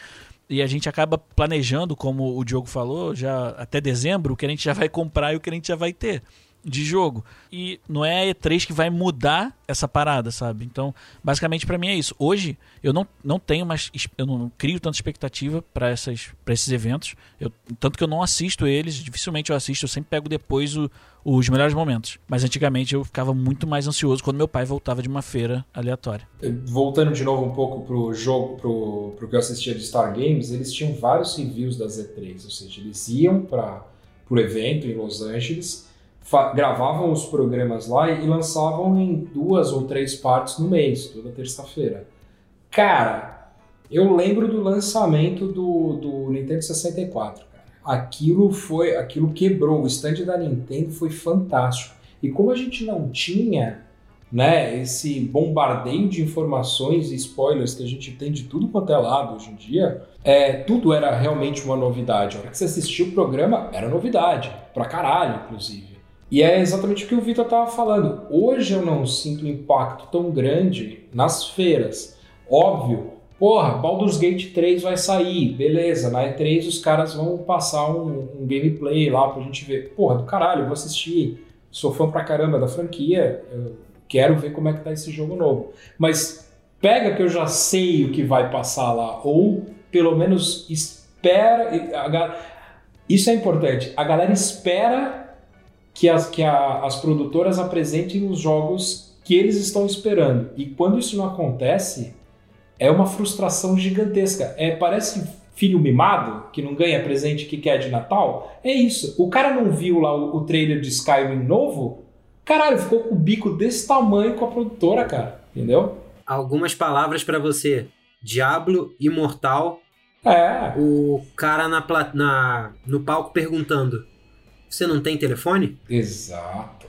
E a gente acaba planejando, como o Diogo falou, já até dezembro, o que a gente já vai comprar e o que a gente já vai ter de jogo. E não é a E3 que vai mudar essa parada, sabe? Então, basicamente para mim é isso. Hoje eu não, não tenho mais eu não crio tanta expectativa para essas para esses eventos. Eu, tanto que eu não assisto eles, dificilmente eu assisto, eu sempre pego depois o, os melhores momentos. Mas antigamente eu ficava muito mais ansioso quando meu pai voltava de uma feira aleatória. Voltando de novo um pouco pro jogo, pro, pro que eu assistia de Star Games, eles tinham vários reviews da Z3, ou seja, eles iam para pro evento em Los Angeles gravavam os programas lá e lançavam em duas ou três partes no mês, toda terça-feira. Cara, eu lembro do lançamento do, do Nintendo 64. Cara. Aquilo foi, aquilo quebrou. O stand da Nintendo foi fantástico. E como a gente não tinha, né, esse bombardeio de informações e spoilers que a gente tem de tudo quanto é lado hoje em dia, é, tudo era realmente uma novidade. A hora que você assistia o programa, era novidade, pra caralho, inclusive. E é exatamente o que o Vitor estava falando. Hoje eu não sinto um impacto tão grande nas feiras. Óbvio, porra, Baldur's Gate 3 vai sair, beleza, na E3 os caras vão passar um, um gameplay lá pra gente ver. Porra, do caralho, eu vou assistir, sou fã pra caramba da franquia, eu quero ver como é que tá esse jogo novo. Mas pega que eu já sei o que vai passar lá, ou pelo menos espera. Isso é importante, a galera espera que as, que a, as produtoras apresentem os jogos que eles estão esperando. E quando isso não acontece, é uma frustração gigantesca. É, parece filho mimado que não ganha presente que quer de Natal. É isso. O cara não viu lá o, o trailer de Skyrim novo? Caralho, ficou com o bico desse tamanho com a produtora, cara. Entendeu? Algumas palavras para você. Diablo Imortal. É. O cara na, na, no palco perguntando: você não tem telefone? Exato.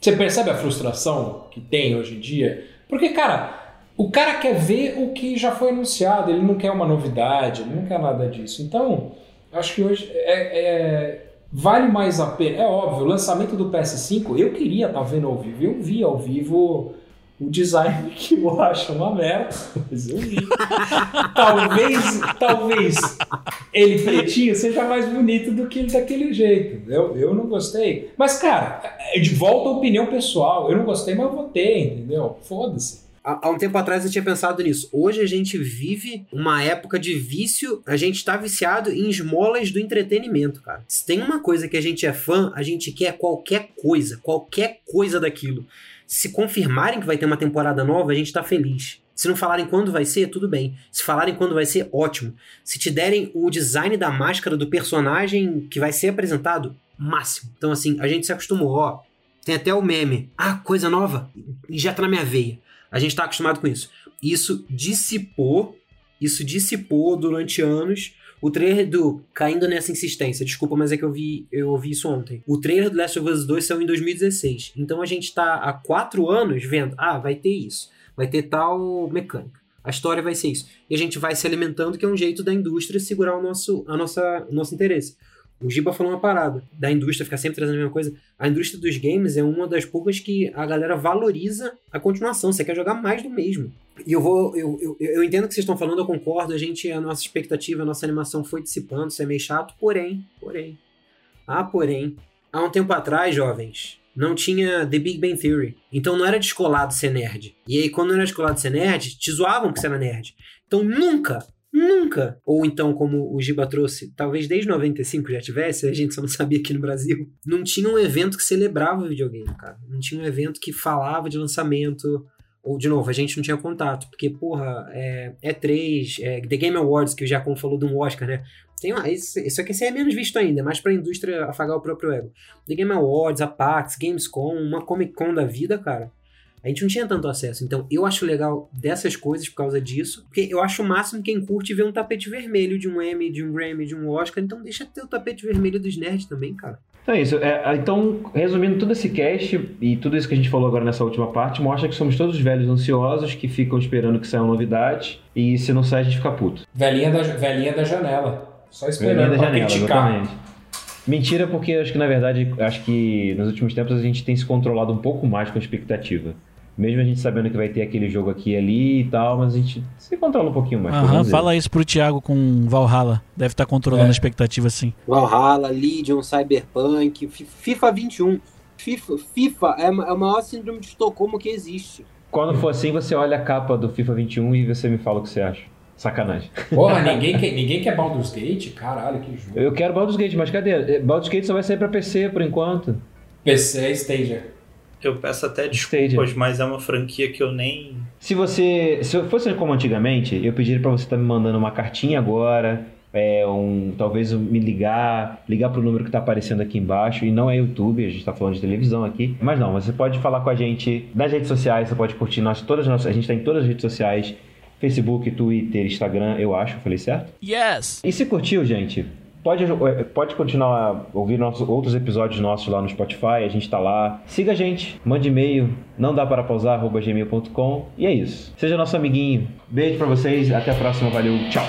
Você percebe a frustração que tem hoje em dia? Porque, cara, o cara quer ver o que já foi anunciado, ele não quer uma novidade, ele não quer nada disso. Então, acho que hoje é, é, vale mais a pena. É óbvio, o lançamento do PS5, eu queria estar tá vendo ao vivo. Eu vi ao vivo o design que eu acho uma merda, mas eu vi. talvez, talvez ele pretinho seja mais bonito do que ele daquele jeito, entendeu? Eu não gostei. Mas, cara, é de volta à opinião pessoal. Eu não gostei, mas eu votei, entendeu? Foda-se. Há um tempo atrás eu tinha pensado nisso. Hoje a gente vive uma época de vício, a gente está viciado em esmolas do entretenimento, cara. Se tem uma coisa que a gente é fã, a gente quer qualquer coisa, qualquer coisa daquilo. Se confirmarem que vai ter uma temporada nova, a gente tá feliz. Se não falarem quando vai ser, tudo bem. Se falarem quando vai ser, ótimo. Se te derem o design da máscara do personagem que vai ser apresentado, máximo. Então, assim, a gente se acostumou, ó. Tem até o meme. Ah, coisa nova. E já tá na minha veia. A gente tá acostumado com isso. Isso dissipou Isso dissipou durante anos. O trailer do. Caindo nessa insistência, desculpa, mas é que eu vi, eu ouvi isso ontem. O trailer do Last of Us 2 saiu em 2016. Então a gente tá há quatro anos vendo. Ah, vai ter isso. Vai ter tal mecânica. A história vai ser isso. E a gente vai se alimentando, que é um jeito da indústria segurar o nosso, a nossa, o nosso interesse. O Giba falou uma parada, da indústria ficar sempre trazendo a mesma coisa. A indústria dos games é uma das poucas que a galera valoriza a continuação. Você quer jogar mais do mesmo. E eu vou. Eu, eu, eu entendo o que vocês estão falando, eu concordo. A gente, a nossa expectativa, a nossa animação foi dissipando, isso é meio chato, porém, porém. Ah, porém. Há um tempo atrás, jovens, não tinha The Big Bang Theory. Então não era descolado ser nerd. E aí, quando não era descolado ser nerd, te zoavam que você era nerd. Então nunca, Nunca. Ou então, como o Giba trouxe, talvez desde 95 já tivesse, a gente só não sabia aqui no Brasil. Não tinha um evento que celebrava o videogame, cara. Não tinha um evento que falava de lançamento. Ou, de novo, a gente não tinha contato. Porque, porra, é, E3, é, The Game Awards, que o Jacon falou de um Oscar, né? Tem uma, isso, isso aqui é menos visto ainda, é mais pra indústria afagar o próprio ego. The Game Awards, a PAX, Gamescom, uma Comic Con da vida, cara a gente não tinha tanto acesso. Então eu acho legal dessas coisas por causa disso. Porque eu acho o máximo quem curte ver um tapete vermelho de um Emmy, de um Grammy, de um Oscar. Então deixa ter o tapete vermelho dos nerds também, cara. Então é isso. É, então, resumindo todo esse cast e tudo isso que a gente falou agora nessa última parte, mostra que somos todos velhos ansiosos que ficam esperando que saiam novidades e se não sai a gente fica puto. Velhinha da, velhinha da janela. Só esperando Velhinha da janela, criticar. exatamente. Mentira, porque acho que na verdade, acho que nos últimos tempos a gente tem se controlado um pouco mais com a expectativa. Mesmo a gente sabendo que vai ter aquele jogo aqui e ali e tal, mas a gente se controla um pouquinho mais. Aham, fala isso pro Thiago com Valhalla. Deve estar controlando É. a expectativa sim. Valhalla, Legion, Cyberpunk, Fi- FIFA 21. FIFA, FIFA é, ma- é o maior síndrome de Estocolmo que existe. Quando for assim, você olha a capa do FIFA 21 e você me fala o que você acha. Sacanagem. Porra, ninguém quer, ninguém quer Baldur's Gate? Caralho, que jogo. Eu quero Baldur's Gate, mas cadê? Baldur's Gate só vai sair pra PC por enquanto. PC Stadia. Eu peço até Stadia. desculpas, mas é uma franquia que eu nem. Se você. Se eu fosse como antigamente, eu pediria pra você estar me mandando uma cartinha agora. É um, talvez me ligar, ligar pro número que tá aparecendo aqui embaixo, e não é YouTube, a gente tá falando de televisão aqui. Mas não, você pode falar com a gente nas redes sociais, você pode curtir nós, todas as nossas. A gente tá em todas as redes sociais: Facebook, Twitter, Instagram, eu acho, falei certo? Yes! E se curtiu, gente, pode, pode continuar ouvir nossos, outros episódios nossos lá no Spotify, a gente tá lá. Siga a gente, mande e-mail, não dá para pausar, gmail.com. E é isso. Seja nosso amiguinho. Beijo pra vocês, até a próxima, valeu, tchau.